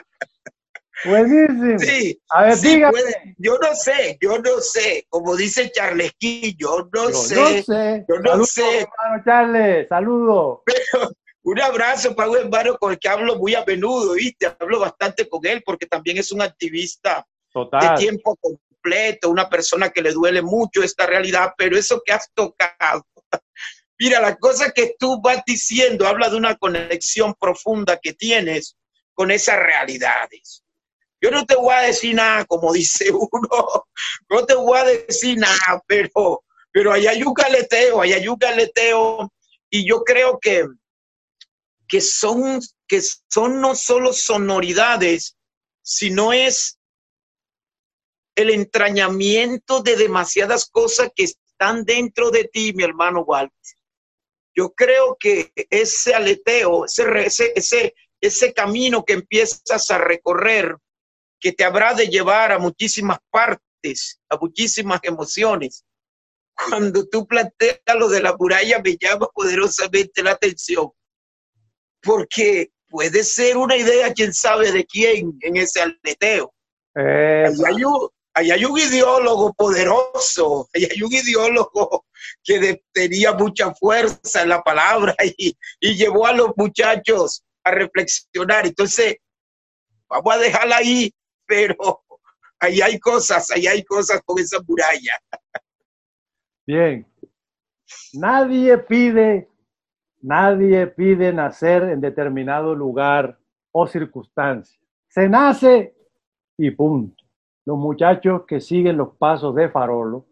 B: Buenísimo.
C: Sí,
B: A ver,
C: sí, puede. yo no sé, yo no sé, como dice Charlesquín, yo no
B: Yo
C: sé.
B: no sé.
C: yo no
B: Saludos,
C: sé.
B: hermano Charles, saludos.
C: Un abrazo para un hermano con el que hablo muy a menudo, ¿viste? Hablo bastante con él porque también es un activista de tiempo completo, una persona que le duele mucho esta realidad, pero eso que has tocado, mira, la cosa que tú vas diciendo habla de una conexión profunda que tienes con esas realidades. Yo no te voy a decir nada, como dice uno, no te voy a decir nada, pero, pero hay un caleteo, ahí hay un caleteo, y yo creo que, que, son, que son no solo sonoridades, sino es el entrañamiento de demasiadas cosas que están dentro de ti, mi hermano Walter. Yo creo que ese aleteo, ese, ese, ese camino que empiezas a recorrer, que te habrá de llevar a muchísimas partes, a muchísimas emociones. Cuando tú planteas lo de la muralla, me llama poderosamente la atención, porque puede ser una idea, quién sabe de quién, en ese aleteo.
F: Eh,
C: Ahí hay, un, ahí hay un ideólogo poderoso, ahí hay un ideólogo que tenía mucha fuerza en la palabra y, y llevó a los muchachos a reflexionar. Entonces, vamos a dejarla ahí, pero ahí hay cosas, ahí hay cosas con esa muralla.
F: Bien. Nadie pide, nadie pide nacer en determinado lugar o circunstancia. Se nace y punto. Los muchachos que siguen los pasos de Farolo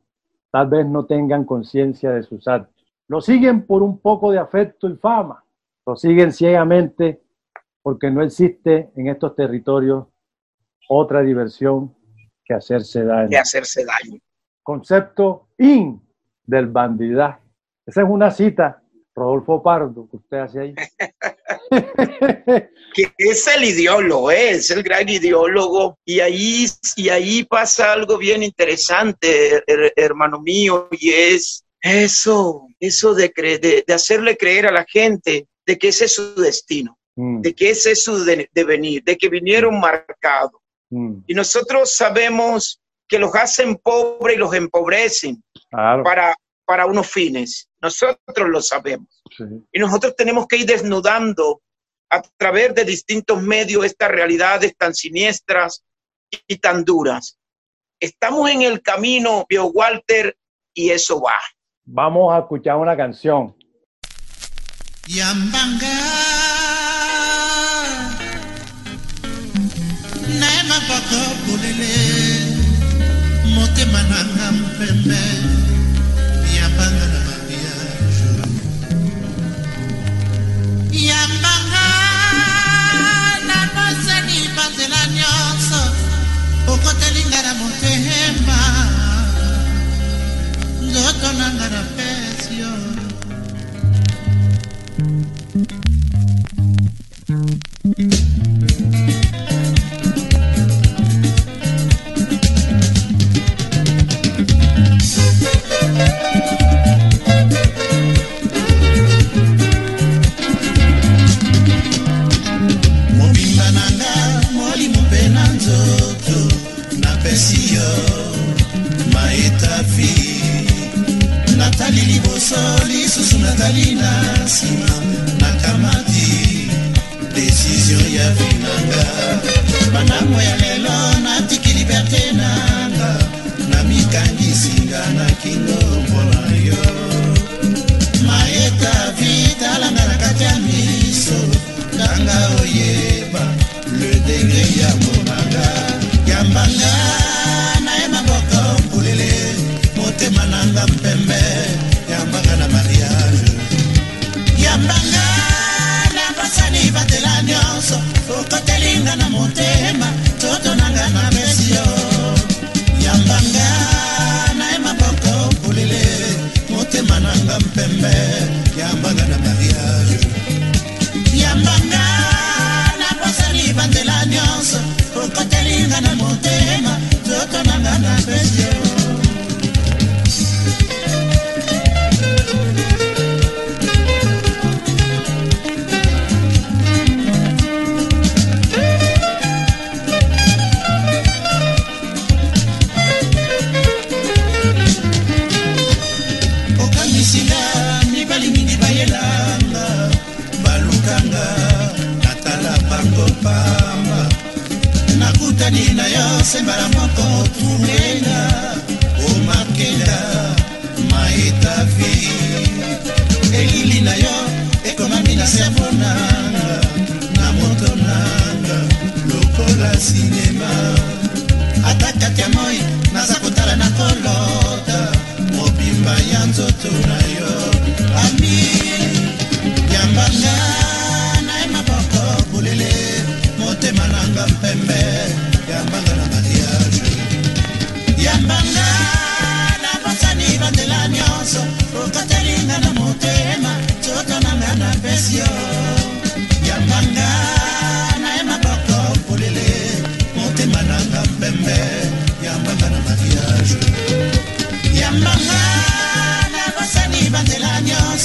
F: tal vez no tengan conciencia de sus actos. Lo siguen por un poco de afecto y fama. Lo siguen ciegamente porque no existe en estos territorios otra diversión que hacerse daño
C: de hacerse daño.
F: concepto in del bandidaje. Esa es una cita, Rodolfo Pardo, que usted hace ahí.
C: que es el ideólogo, ¿eh? es el gran ideólogo, y ahí, y ahí pasa algo bien interesante, her- hermano mío, y es eso, eso de, cre- de, de hacerle creer a la gente de que ese es su destino,
F: Mm,
C: de que ese es su de- devenir, de que vinieron marcados.
F: mm,
C: Y nosotros sabemos que los hacen pobres y los empobrecen
F: claro,
C: para, para unos fines. Nosotros lo sabemos.
F: sí.
C: Y nosotros tenemos que ir desnudando a través de distintos medios estas realidades tan siniestras y tan duras. Estamos en el camino, vio Walter, y eso va.
F: Vamos a escuchar una canción.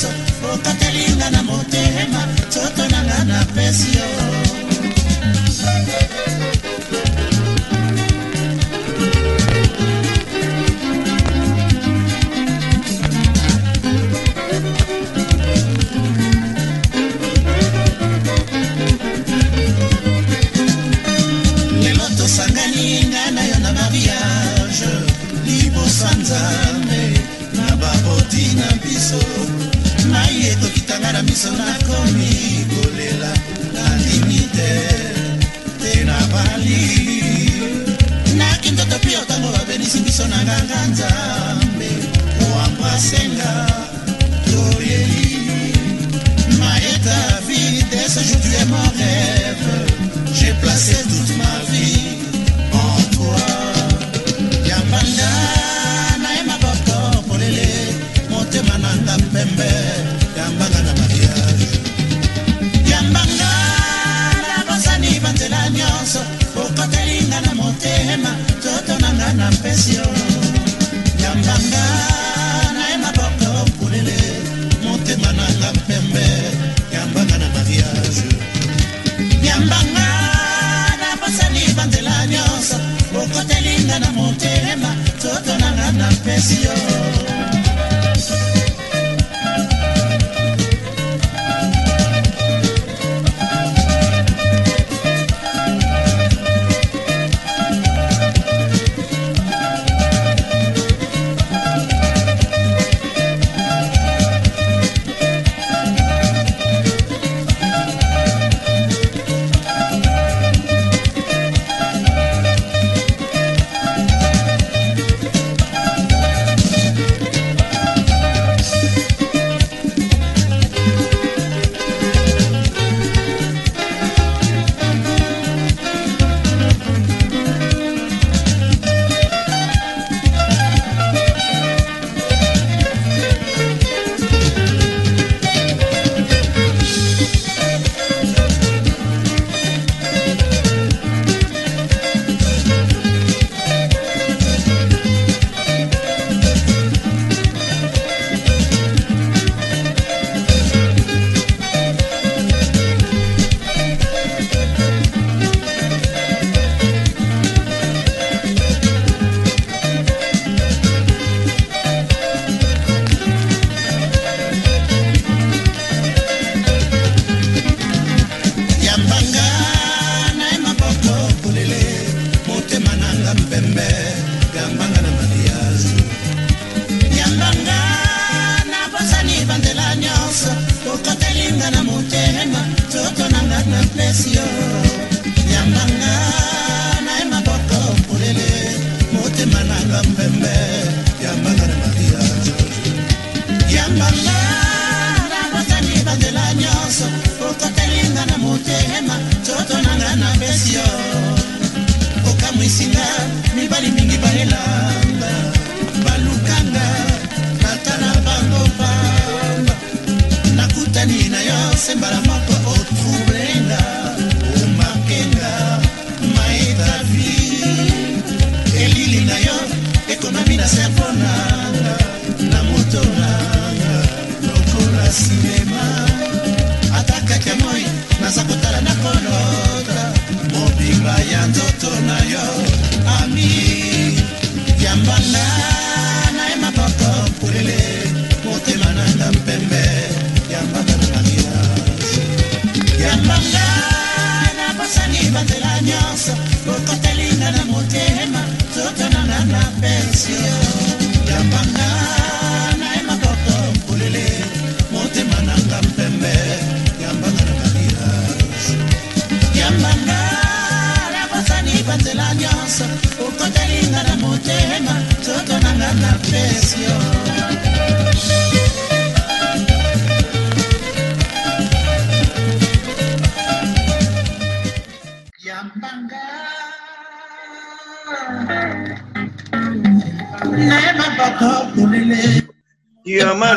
G: Nyonso
F: okatelinga na motema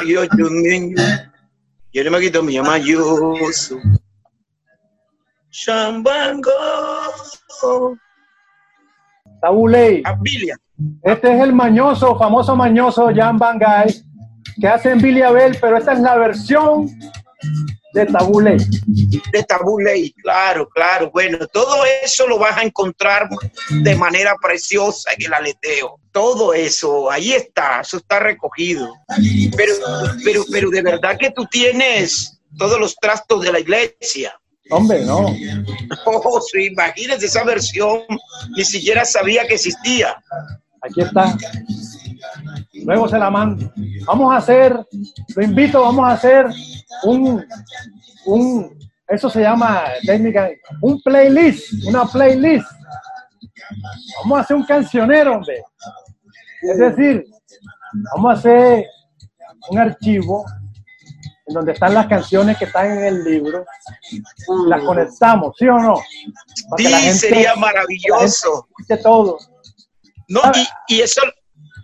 F: Yo yo
C: niño. Yere magito mi llama yo. Shambango.
B: Tabuley. Este es el mañoso, famoso mañoso Jan Van Guy, que hace en Billy Abel, pero esta es la versión de Tabuley.
C: de Tabuley, claro, claro. Bueno, todo eso lo vas a encontrar de manera preciosa en el aleteo. Todo eso, ahí está, eso está recogido. Pero, pero, pero de verdad que tú tienes todos los trastos de la iglesia.
B: Hombre, no.
C: Oh, sí, imagínense esa versión, ni siquiera sabía que existía.
B: Aquí está. Luego se la mando. Vamos a hacer, lo invito, vamos a hacer un, un, eso se llama técnica, un playlist, una playlist. Vamos a hacer un cancionero, hombre. Es decir, vamos a hacer un archivo en donde están las canciones que están en el libro. Las conectamos, ¿sí o no? Para que la
C: Sí,
B: gente-
C: sería
B: la gente
C: maravilloso.
B: escuche todo.
C: No, y, y eso,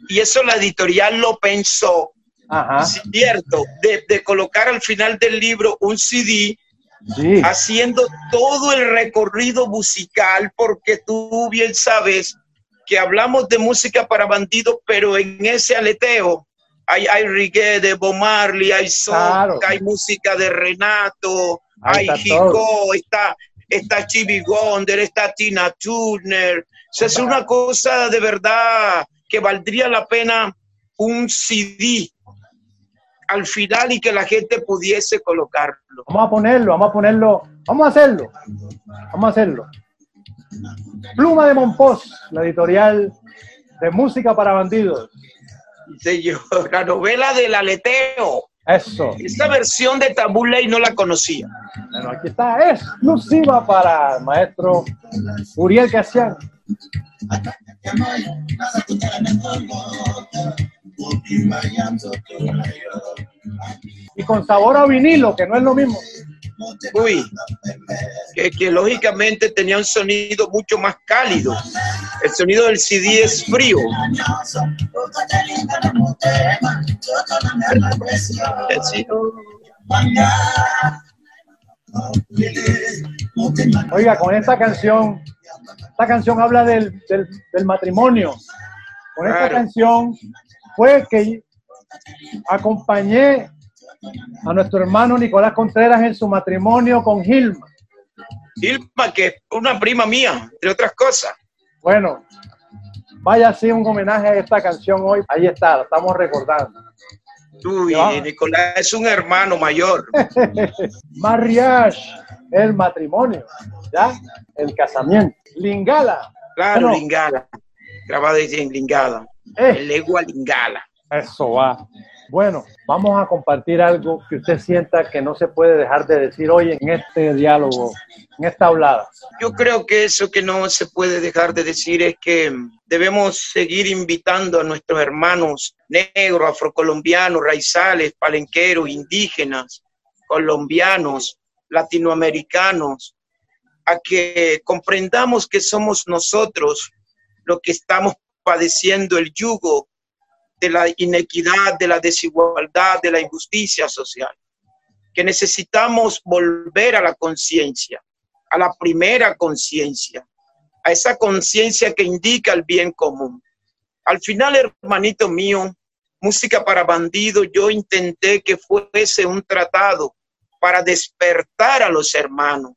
C: y eso la editorial lo pensó,
B: Ajá.
C: cierto, de, de colocar al final del libro un CD
B: Sí.
C: haciendo todo el recorrido musical, porque tú bien sabes que hablamos de música para bandidos, pero en ese aleteo hay, hay reggae de Bob Marley, hay soul,
B: Claro.
C: hay música de Renato,
B: Ahí
C: hay Jico, está, está Chibi Wonder, está Tina Turner. O sea, es una cosa de verdad que valdría la pena un CD al final y que la gente pudiese colocarlo.
B: Vamos a ponerlo, vamos a ponerlo, vamos a hacerlo. Vamos a hacerlo. Pluma de Monpós, la editorial de música para bandidos.
C: Yo, la novela del aleteo.
B: Eso.
C: Esta versión de Tabú Ley no la conocía.
B: Bueno, aquí está exclusiva para el maestro Uriel Casiano. Y con sabor a vinilo, que no es lo mismo.
C: Uy, que, que lógicamente tenía un sonido mucho más cálido. El sonido del CD es frío. Sí.
B: Oiga, con esta canción, esta canción habla del, del- del matrimonio. Con esta
C: Claro.
B: canción fue que acompañé a nuestro hermano Nicolás Contreras en su matrimonio con Gilma.
C: Ilma, que es una prima mía, entre otras cosas.
B: Bueno, vaya así un homenaje a esta canción hoy. Ahí está, la estamos recordando.
C: Uy,
B: Ya.
C: Nicolás es un hermano mayor.
B: Mariage, el matrimonio, ¿ya? El casamiento. Lingala,
C: Claro,
B: Bueno.
C: Lingala. Grabado en Lingala.
B: eh,
C: El legua Lingala.
B: Eso va. Bueno, vamos a compartir algo que usted sienta que no se puede dejar de decir hoy en este diálogo, en esta hablada.
C: Yo creo que eso que no se puede dejar de decir es que debemos seguir invitando a nuestros hermanos negros, afrocolombianos, raizales, palenqueros, indígenas, colombianos, latinoamericanos, a que comprendamos que somos nosotros los que estamos padeciendo el yugo de la inequidad, de la desigualdad, de la injusticia social, que necesitamos volver a la conciencia a la primera conciencia, a esa conciencia que indica el bien común. Al final, hermanito mío, música para bandidos, yo intenté que fuese un tratado para despertar a los hermanos,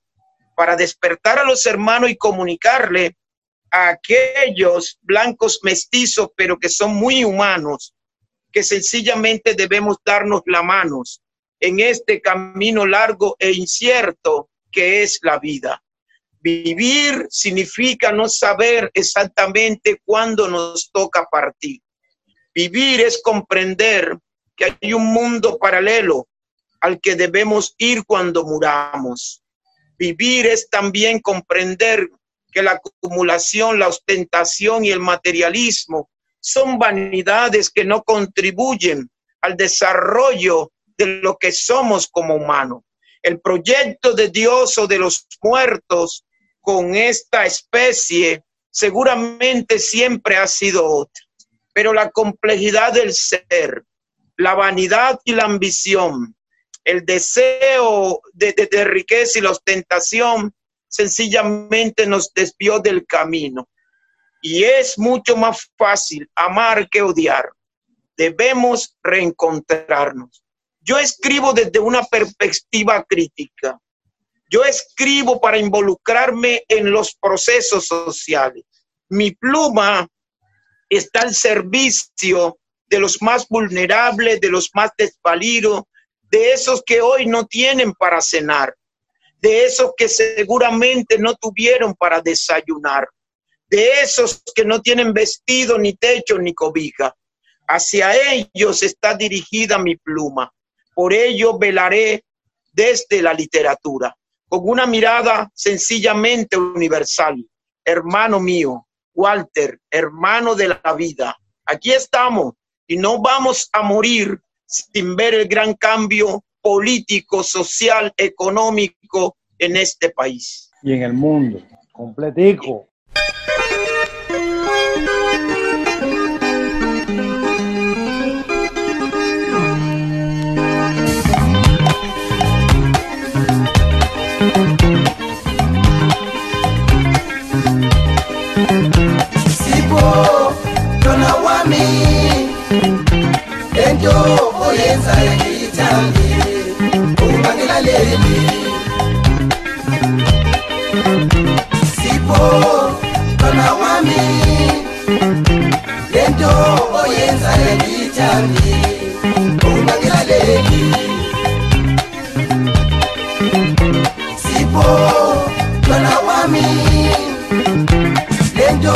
C: para despertar a los hermanos y comunicarle a aquellos blancos mestizos, pero que son muy humanos, que sencillamente debemos darnos la manos en este camino largo e incierto que es la vida. Vivir significa no saber exactamente cuándo nos toca partir. Vivir es comprender que hay un mundo paralelo al que debemos ir cuando muramos. Vivir es también comprender que la acumulación, la ostentación y el materialismo son vanidades que no contribuyen al desarrollo de lo que somos como humanos el proyecto de Dios o de los muertos con esta especie seguramente siempre ha sido otro. pero la complejidad del ser, la vanidad y la ambición, el deseo de, riqueza y la ostentación sencillamente nos desvió del camino. Y es mucho más fácil amar que odiar. Debemos reencontrarnos. Yo escribo desde una perspectiva crítica. Yo escribo para involucrarme en los procesos sociales. Mi pluma está al servicio de los más vulnerables, de los más desvalidos, de esos que hoy no tienen para cenar, de esos que seguramente no tuvieron para desayunar, de esos que no tienen vestido, ni techo, ni cobija. Hacia ellos está dirigida mi pluma. Por ello velaré desde la literatura, con una mirada sencillamente universal. Hermano mío, Walter, hermano de la vida, aquí estamos y no vamos a morir sin ver el gran cambio político, social, económico en este país.
B: Y en el mundo, completico.
E: lelimi sipho mama wami lento oyenzayo ngiyithandi ungangilaleli sipho mama wami lento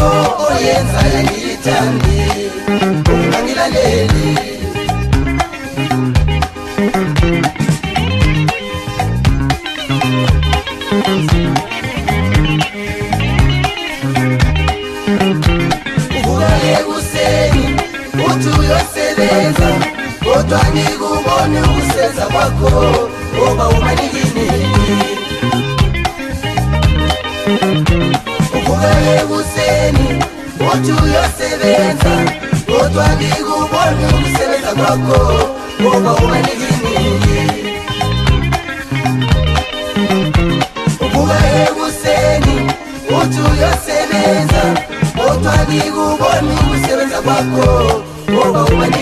E: oyenzayo ngiyithandi ungangilaleli uvuka ekuseni uthi uyosebenza kodwa ngikubone ukusebenza kwakho ngoba umanikini uvuka ekuseni uthi uyosebenza kodwa ngikubone ukusebenza kwakho ngoba umanikini neza utwagi kubona ugusebenza kwako woba umanyi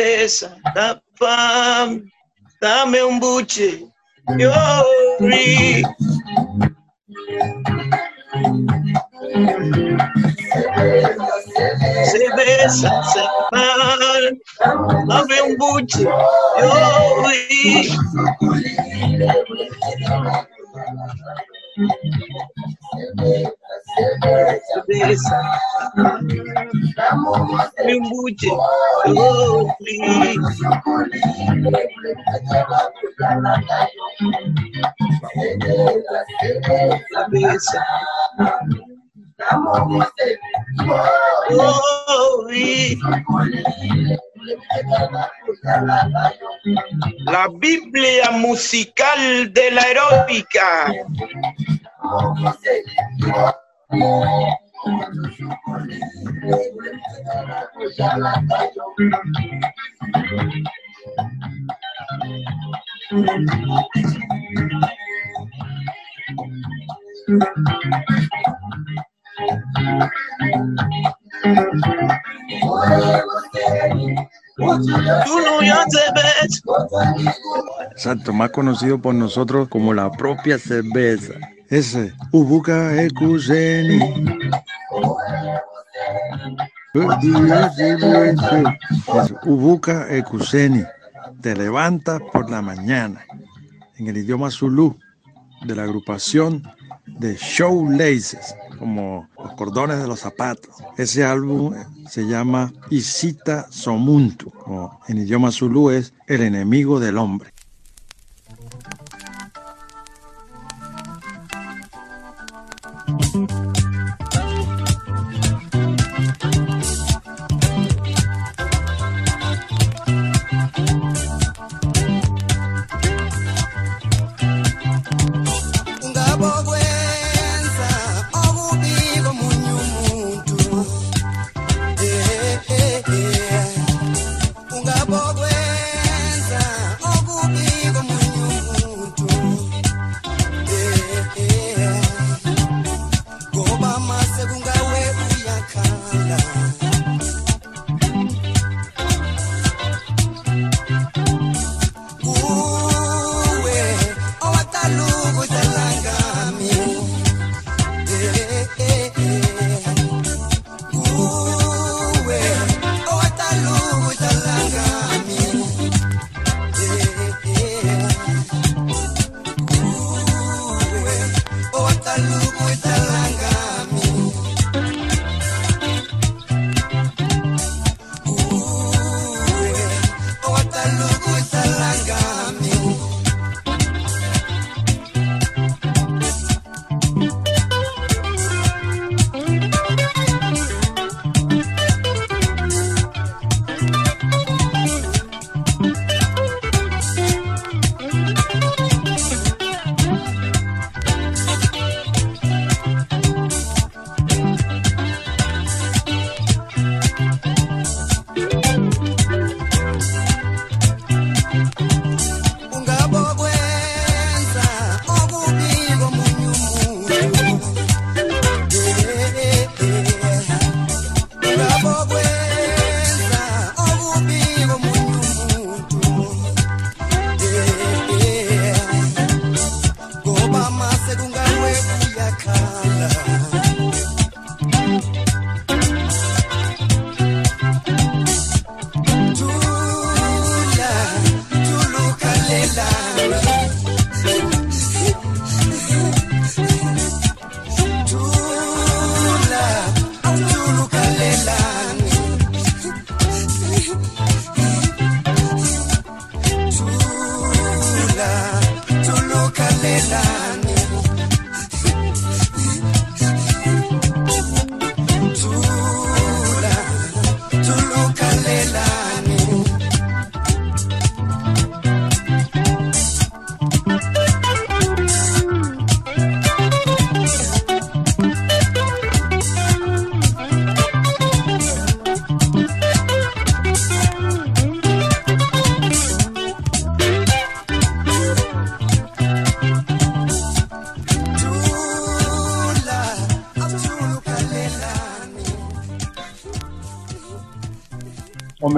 C: cerveza, da fam, dame un buche. Yo ri. Cerveza, cerveza, dame un buche. Ri. La Biblia musical de la aeróbica.
E: Exacto, más conocido por nosotros como la propia cerveza. Ese, Ubuka Ekuseni. Es Ubuka Ekuseni. Te levantas por la mañana. En el idioma zulú de la agrupación de Shoelaces, como los cordones de los zapatos. Ese álbum se llama Isita Somuntu, o en idioma zulú es El enemigo del hombre.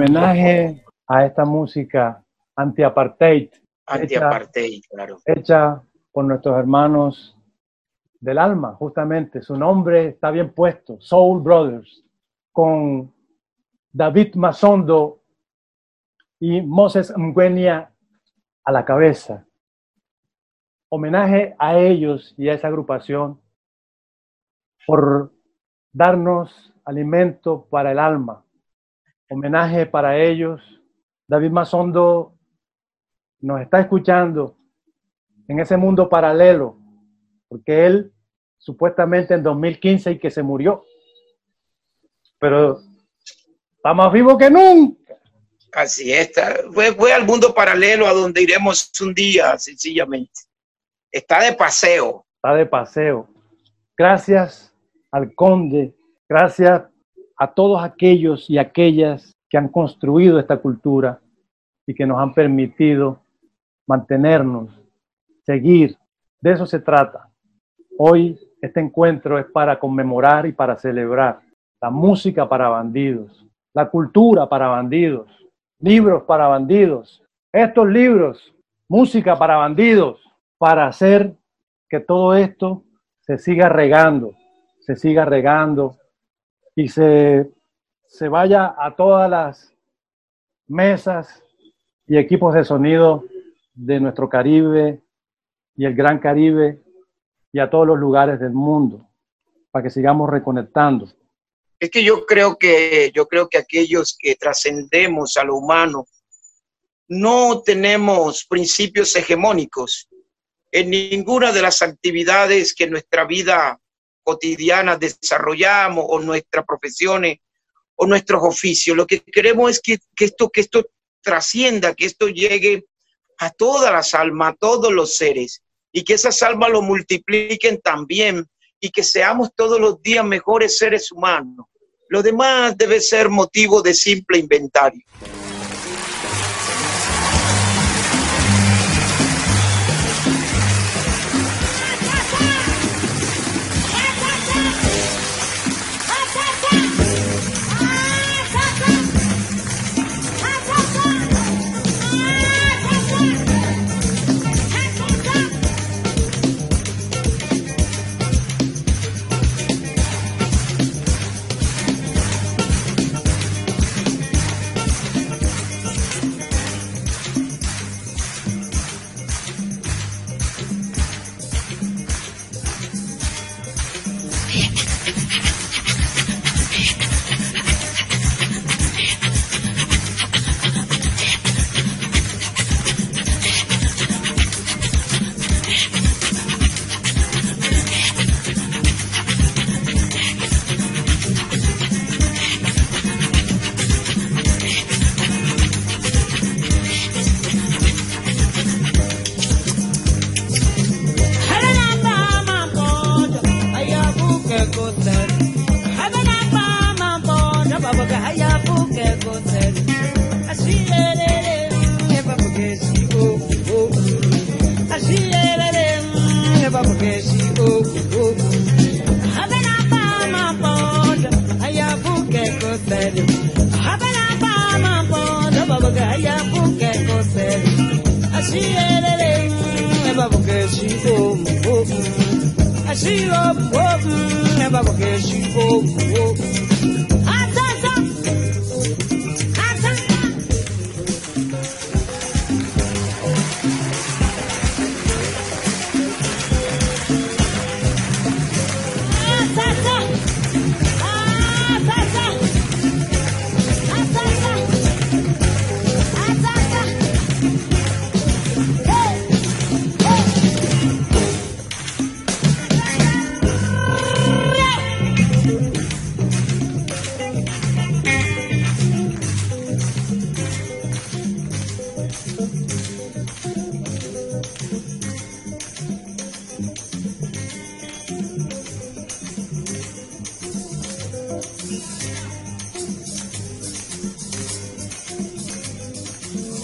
B: Homenaje a esta música anti-apartheid
C: Anti-apartheid, claro.
B: hecha por nuestros hermanos del alma, justamente. Su nombre está bien puesto, Soul Brothers, con David Mazondo y Moses Mgwenia a la cabeza. Homenaje a ellos y a esa agrupación por darnos alimento para el alma. Homenaje para ellos. David Mazondo nos está escuchando en ese mundo paralelo, porque él supuestamente en 2015 y que se murió, pero está más vivo que nunca.
C: Así es. está- Fue, fue al mundo paralelo a donde iremos un día, sencillamente. Está de paseo.
B: Está de paseo. Gracias al conde, gracias a todos aquellos y aquellas que han construido esta cultura y que nos han permitido mantenernos, seguir. De eso se trata. Hoy este encuentro es para conmemorar y para celebrar la música para bandidos, la cultura para bandidos, libros para bandidos, estos libros, música para bandidos, para hacer que todo esto se siga regando, se siga regando y se, se vaya a todas las mesas y equipos de sonido de nuestro Caribe y el Gran Caribe y a todos los lugares del mundo para que sigamos reconectando.
C: Es que yo creo que yo creo que aquellos que trascendemos a lo humano no tenemos principios hegemónicos en ninguna de las actividades que nuestra vida cotidiana desarrollamos o nuestras profesiones o nuestros oficios. Lo que queremos es que, que esto que esto trascienda, que esto llegue a todas las almas, a todos los seres y que esas almas lo multipliquen también y que seamos todos los días mejores seres humanos. Lo demás debe ser motivo de simple inventario.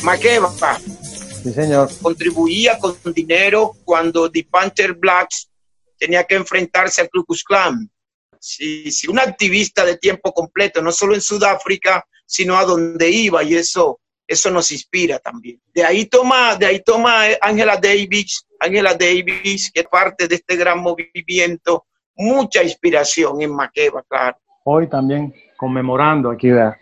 C: Maqueva
B: Sí, señor.
C: contribuía con dinero cuando The Panther Blacks tenía que enfrentarse al Ku Klux Klan. Si, si un activista de tiempo completo, no solo en Sudáfrica, sino a dónde iba y eso, eso nos inspira también. De ahí toma, de ahí toma Angela Davis, Angela Davis, que es parte de este gran movimiento, mucha inspiración en Maqueva, claro.
B: Hoy también conmemorando aquí, vea.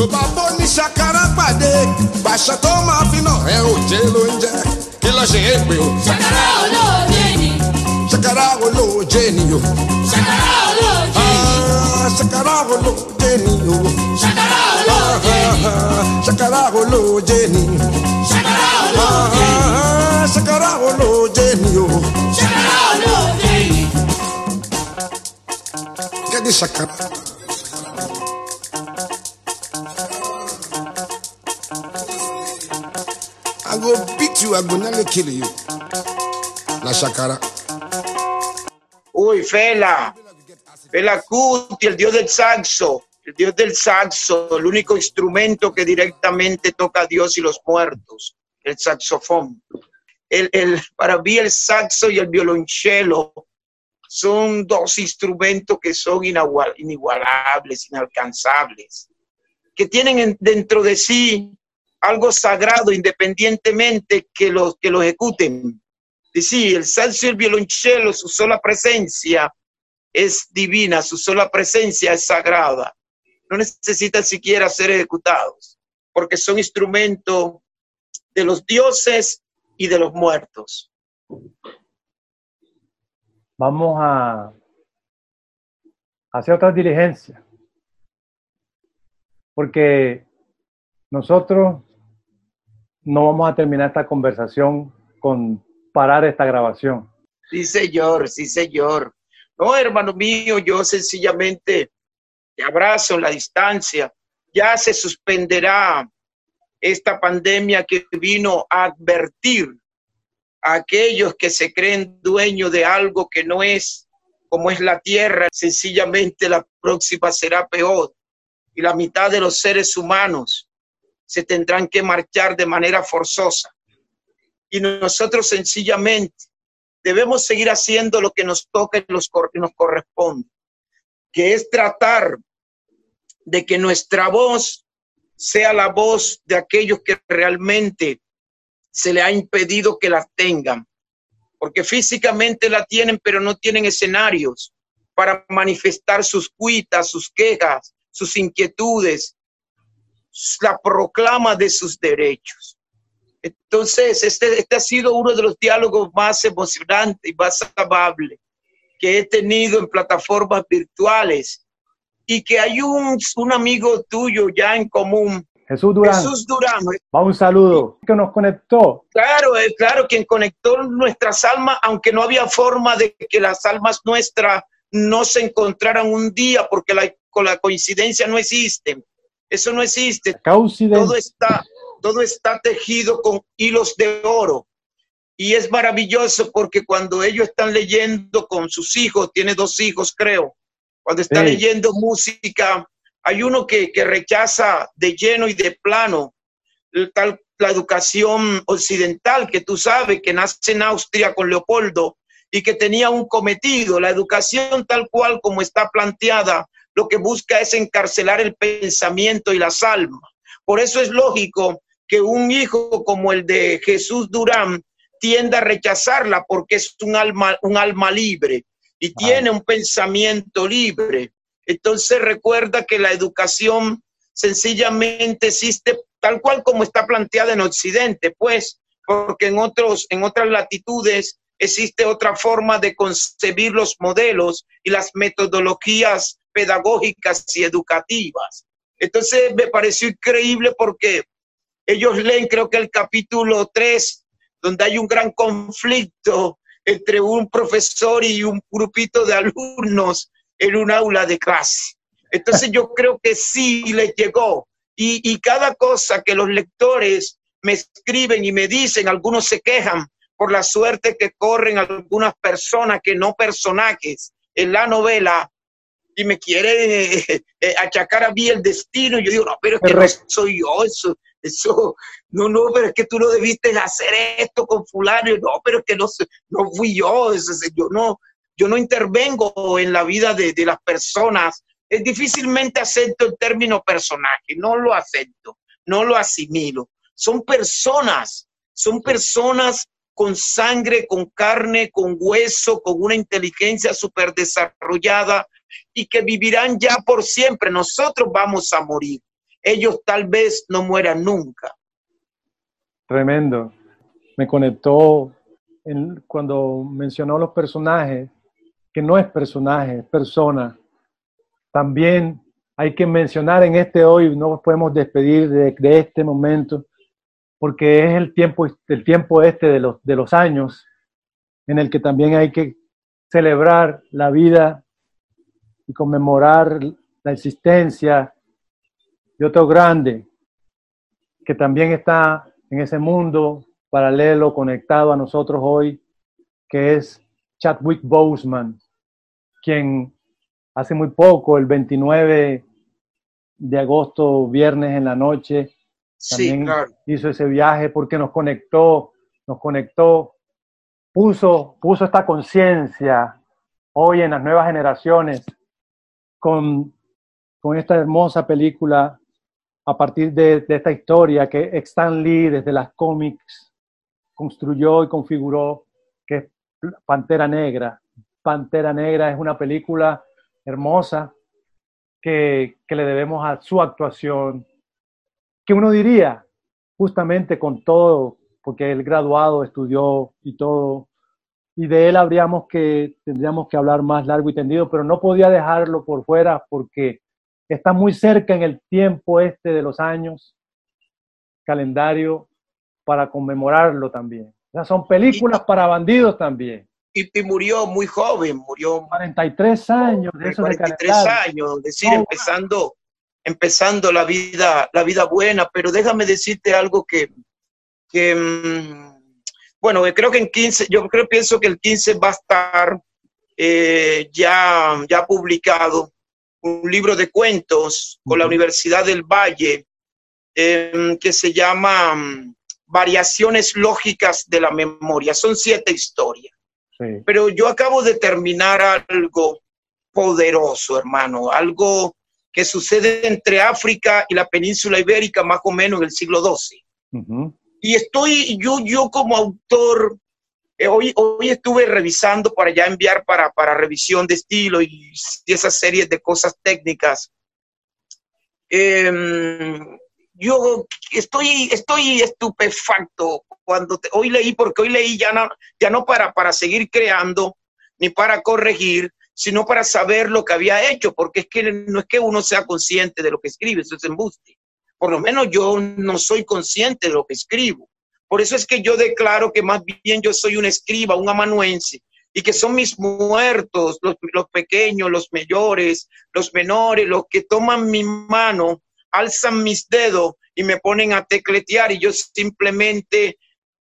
H: tó bá bó ní ṣàkárá pàdé pàṣẹ tó máa fi náà ẹ ò jẹ ló ń jẹ kí lọ ṣe é pé o. ṣàkárá olóòjé ni.
I: ṣàkárá olóòjé ni
H: o.
I: ṣàkárá olóòjé ni.
H: Ah, ṣàkárá olóòjé ni o.
I: ṣàkárá olóòjé ni.
H: Ah, ah, ṣàkárá olóòjé ni.
I: ṣàkárá olóòjé ni.
H: ṣàkárá olóòjé ni o.
I: ṣàkárá olóòjé ni.
H: kẹ́ni ṣàkárá. La ṣàkàrà.
C: Uy, Fela, Fela Kuti, el dios del saxo, el dios del saxo, el único instrumento que directamente toca a Dios y los muertos, el saxofón. El, el, para mí el saxo y el violonchelo son dos instrumentos que son inigualables, inalcanzables, que tienen en- dentro de sí algo sagrado independientemente que los, que lo ejecuten. Sí, el saxo y el violonchelo, su sola presencia es divina, su sola presencia es sagrada. No necesitan siquiera ser ejecutados, porque son instrumentos de los dioses y de los muertos.
B: Vamos a hacer otra diligencia. Porque nosotros no vamos a terminar esta conversación con parar esta grabación.
C: Sí, señor, sí, señor. No, hermano mío, yo sencillamente te abrazo en la distancia. Ya se suspenderá esta pandemia que vino a advertir a aquellos que se creen dueños de algo que no es como es la tierra. Sencillamente la próxima será peor. Y la mitad de los seres humanos se tendrán que marchar de manera forzosa. y nosotros sencillamente debemos seguir haciendo lo que nos toca y nos corresponde, que es tratar de que nuestra voz sea la voz de aquellos que realmente se le ha impedido que la tengan, porque físicamente la tienen, pero no tienen escenarios para manifestar sus cuitas, sus quejas, sus inquietudes, la proclama de sus derechos. Entonces, este, este ha sido uno de los diálogos más emocionantes y más amables que he tenido en plataformas virtuales y que hay un, un amigo tuyo ya en común,
B: Jesús Durán,
C: Jesús Durán,
B: va un saludo que nos conectó.
C: Claro, es claro, quien conectó nuestras almas, aunque no había forma de que las almas nuestras no se encontraran un día, porque la, con la coincidencia no existe. Eso no existe. Todo está, todo está tejido con hilos de oro. Y es maravilloso porque cuando ellos están leyendo con sus hijos, tiene dos hijos, creo, cuando está
B: Sí.
C: leyendo música, hay uno que, que rechaza de lleno y de plano tal, la educación occidental, que tú sabes que nace en Austria con Leopoldo y que tenía un cometido. La educación tal cual como está planteada, lo que busca es encarcelar el pensamiento y las almas. Por eso es lógico que un hijo como el de Jesús Durán tienda a rechazarla porque es un alma, un alma libre y tiene un pensamiento libre. Entonces recuerda que la educación sencillamente existe tal cual como está planteada en Occidente, pues, porque en otros, en otras latitudes existe otra forma de concebir los modelos y las metodologías pedagógicas y educativas. Entonces me pareció increíble porque ellos leen, creo que el capítulo 3, donde hay un gran conflicto entre un profesor y un grupito de alumnos en un aula de clase. Entonces yo creo que sí les llegó. Y, y cada cosa que los lectores me escriben y me dicen, algunos se quejan por la suerte que corren algunas personas que no personajes en la novela y me quieren eh, eh, achacar a mí el destino. Y yo digo, no, pero es que no soy yo, eso, eso, no, no, pero es que tú no debiste hacer esto con fulano, no, pero es que no, no fui yo, eso, yo no, yo no intervengo en la vida de, de las personas. Es difícilmente acepto el término personaje, no lo acepto, no lo asimilo. Son personas, son personas con sangre, con carne, con hueso, con una inteligencia súper desarrollada que vivirán ya por siempre. Nosotros vamos a morir. Ellos tal vez no mueran nunca.
B: Tremendo. Me conectó cuando mencionó los personajes, que no es personaje, persona. También hay que mencionar en este hoy, no podemos despedir de, de este momento, porque es el tiempo, el tiempo este de los, de los años en el que también hay que celebrar la vida y conmemorar la existencia de otro grande que también está en ese mundo paralelo conectado a nosotros hoy, que es Chadwick Boseman, quien hace muy poco, el 29 de agosto, viernes en la noche,
C: Sí,
B: también
C: claro.
B: hizo ese viaje porque nos conectó, nos conectó, puso, puso esta conciencia hoy en las nuevas generaciones con, con esta hermosa película a partir de, esta historia que Stan Lee desde las cómics construyó y configuró, que Pantera Negra. Pantera Negra es una película hermosa que, que le debemos a su actuación, que uno diría, justamente con todo, porque él graduado, estudió y todo, y de él habríamos que, tendríamos que hablar más largo y tendido, pero no podía dejarlo por fuera porque está muy cerca en el tiempo este de los años, calendario para conmemorarlo también. O sea, son películas para bandidos también.
C: Y, y murió muy joven, murió
B: 43 años de
C: de
B: de
C: 43
B: calendario.
C: años, es decir,
B: Oh,
C: empezando, empezando la vida, la vida buena, pero déjame decirte algo que, que mm, bueno, que creo que en 15, yo creo, pienso que el 15 va a estar eh, ya, ya publicado un libro de cuentos con la. Universidad del Valle em, que se llama mm, variaciones lógicas de la memoria. Son siete historias.
B: Sí.
C: Pero yo acabo de terminar algo poderoso, hermano, algo que sucede entre África y la península ibérica más o menos en el siglo XII.
B: Ujú.
C: Y estoy, yo, yo como autor, eh, hoy, hoy estuve revisando para ya enviar para, para revisión de estilo y, y esas series de cosas técnicas. Em, yo estoy, estoy estupefacto cuando te- hoy leí, porque hoy leí ya no, ya no para, para seguir creando ni para corregir, sino para saber lo que había hecho, porque es que no es que uno sea consciente de lo que escribe, eso es embuste. Por lo menos yo no soy consciente de lo que escribo. Por eso es que yo declaro que más bien yo soy un escriba, un amanuense, y que son mis muertos, los, los pequeños, los mayores, los menores, los que toman mi mano, alzan mis dedos y me ponen a tecletear y yo simplemente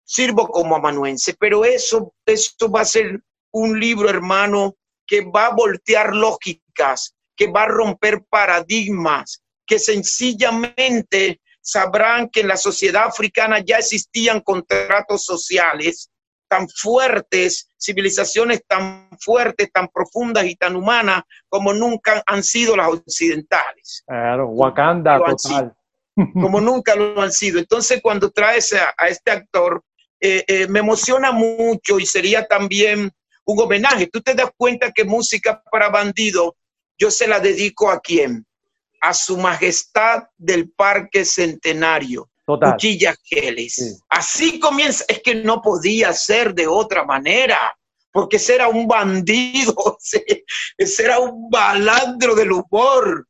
C: sirvo como amanuense. Pero eso, eso va a ser un libro, hermano, que va a voltear lógicas, que va a romper paradigmas, que sencillamente sabrán que en la sociedad africana ya existían contratos sociales tan fuertes, civilizaciones tan fuertes, tan profundas y tan humanas como nunca han sido las occidentales
B: Claro, Wakanda
C: han
B: total.
C: como nunca lo han sido. Entonces, cuando traes a, a este actor, eh, eh, me emociona mucho y sería también un homenaje. Tú te das cuenta que música para bandido, yo se la dedico a quién? A su majestad del Parque Centenario.
B: Total.
C: Cuchillas Geles.
B: Sí.
C: Así comienza, es que no podía ser de otra manera, porque ese era un bandido, ese, ese era un balandro del humor.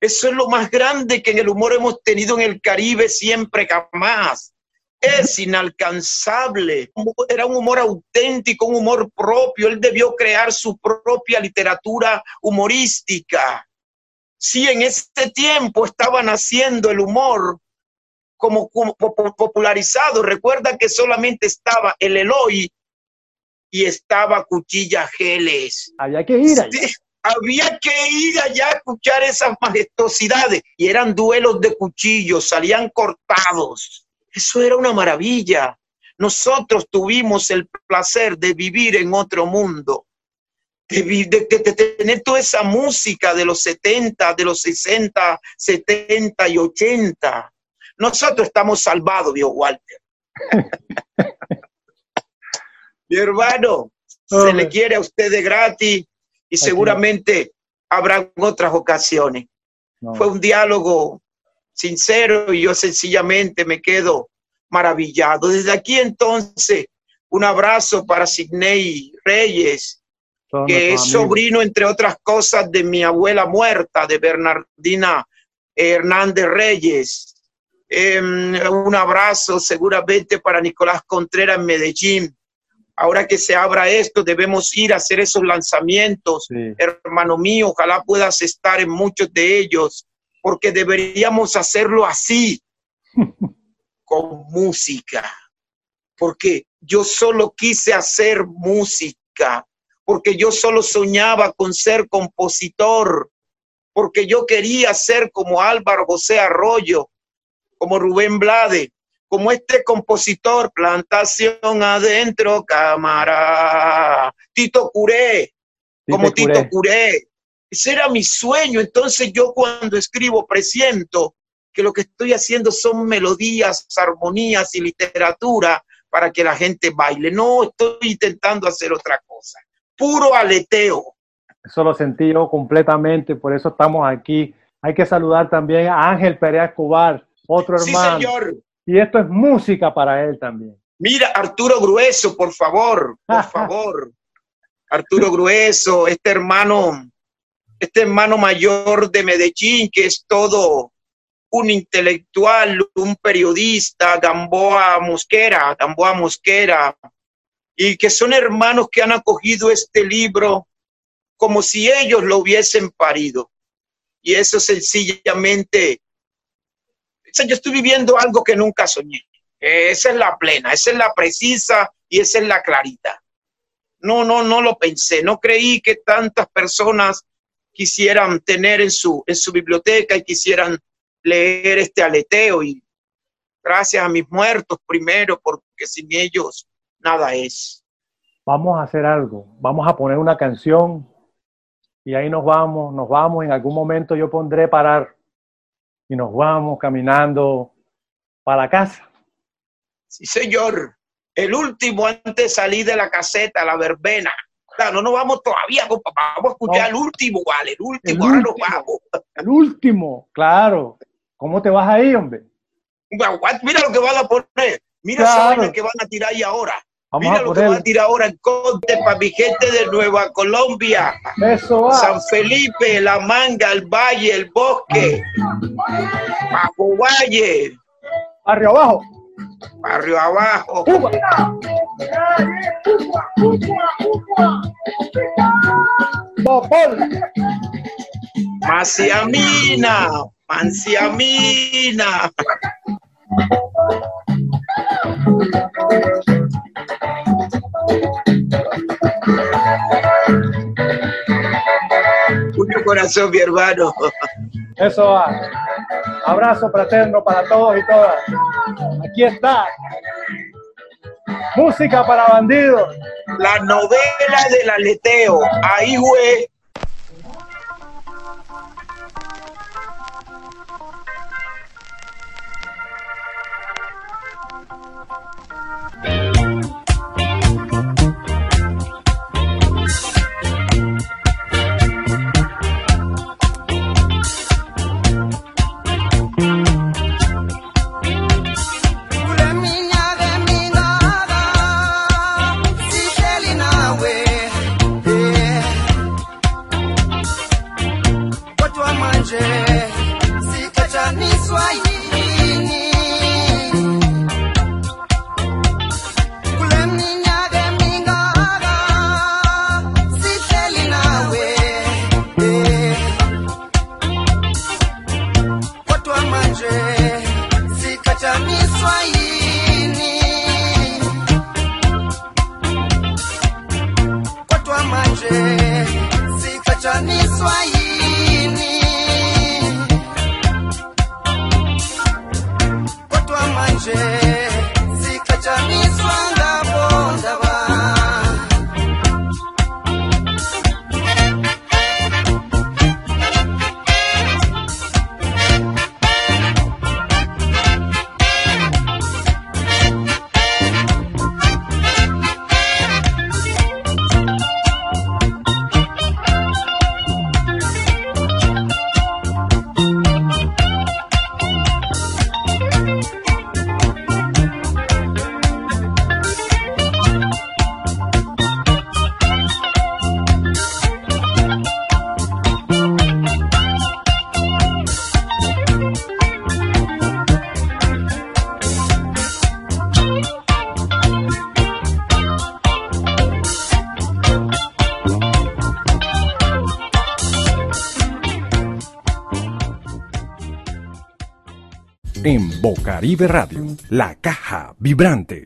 C: Eso es lo más grande que en el humor hemos tenido en el Caribe siempre, jamás. Es inalcanzable. Era un humor auténtico, un humor propio. Él debió crear su propia literatura humorística. Si en ese tiempo estaban haciendo el humor como, como po- popularizado, recuerda que solamente estaba el Eloy y estaba Cuchilla Geles.
B: Había que ir allá.
C: Sí, había que ir allá a escuchar esas majestuosidades y eran duelos de cuchillos, salían cortados. Eso era una maravilla. Nosotros tuvimos el placer de vivir en otro mundo, de, de- de- tener toda esa música de los 70, de los 60, 70 y 80. Nosotros estamos salvados, viejo Walter. Mi hermano, se le quiere a usted de gratis y seguramente habrá otras ocasiones.
B: No.
C: Fue un diálogo sincero y yo sencillamente me quedo maravillado. Desde aquí entonces, un abrazo para Sidney Reyes, que es sobrino, entre otras cosas, de mi abuela muerta, de Bernardina Hernández Reyes. Em, un abrazo seguramente para Nicolás Contreras en Medellín. Ahora que se abra esto, debemos ir a hacer esos lanzamientos.
B: Sí.
C: Hermano mío, ojalá puedas estar en muchos de ellos, porque deberíamos hacerlo así, con música. Porque yo solo quise hacer música, porque yo solo soñaba con ser compositor, porque yo quería ser como Álvaro José Arroyo, como Rubén Blade, como este compositor, plantación adentro, cámara, Tito Curé, como Tito
B: Curé.
C: Curé. Ese era mi sueño. Entonces yo cuando escribo presiento que lo que estoy haciendo son melodías, armonías y literatura para que la gente baile. No estoy intentando hacer otra cosa. Puro aleteo.
B: Eso lo sentí yo completamente, por eso estamos aquí. Hay que saludar también a Ángel Perea Escobar, otro
C: Sí,
B: hermano.
C: señor.
B: Y esto es música para él también.
C: Mira, Arturo Grueso, por favor, por favor. Arturo Grueso, este hermano, este hermano mayor de Medellín, que es todo un intelectual, un periodista, Gamboa Mosquera, Gamboa Mosquera, y que son hermanos que han acogido este libro como si ellos lo hubiesen parido. Y eso sencillamente, o sea, yo estoy viviendo algo que nunca soñé. Esa es la plena, esa es la precisa y esa es la clarita. No, no, no lo pensé. No creí que tantas personas quisieran tener en su, en su biblioteca y quisieran leer este aleteo. Y Gracias a mis muertos primero, porque sin ellos nada es.
B: Vamos a hacer algo. Vamos a poner una canción y ahí nos vamos, nos vamos. En algún momento yo pondré parar y nos vamos caminando para la casa.
C: Sí, señor. El último antes de salir de la caseta, la verbena. Claro, no nos vamos todavía, compa. Vamos a escuchar el último, vale, el último,
B: El
C: ahora nos
B: último.
C: vamos.
B: El último, claro. ¿Cómo te vas ahí, hombre?
C: Mira lo que van a poner. Mira
B: Claro.
C: esa que van a tirar ahí ahora.
B: Vamos
C: Mira
B: a
C: lo que
B: poner
C: a tirar ahora en Conte para mi gente de Nueva Colombia.
B: eso va.
C: San Felipe, La Manga, el Valle, el Bosque, Bajo Valle,
B: Barrio abajo.
C: Barrio Abajo.
B: Cuba. Popol.
C: Maciamina, Manciamina. Mucho corazón, mi hermano.
B: Eso va. Abrazo fraterno para todos y todas. Aquí está. Música para bandidos.
C: La novela del aleteo. Ahí, güey.
E: why
A: En Bocaribe Radio, la caja vibrante.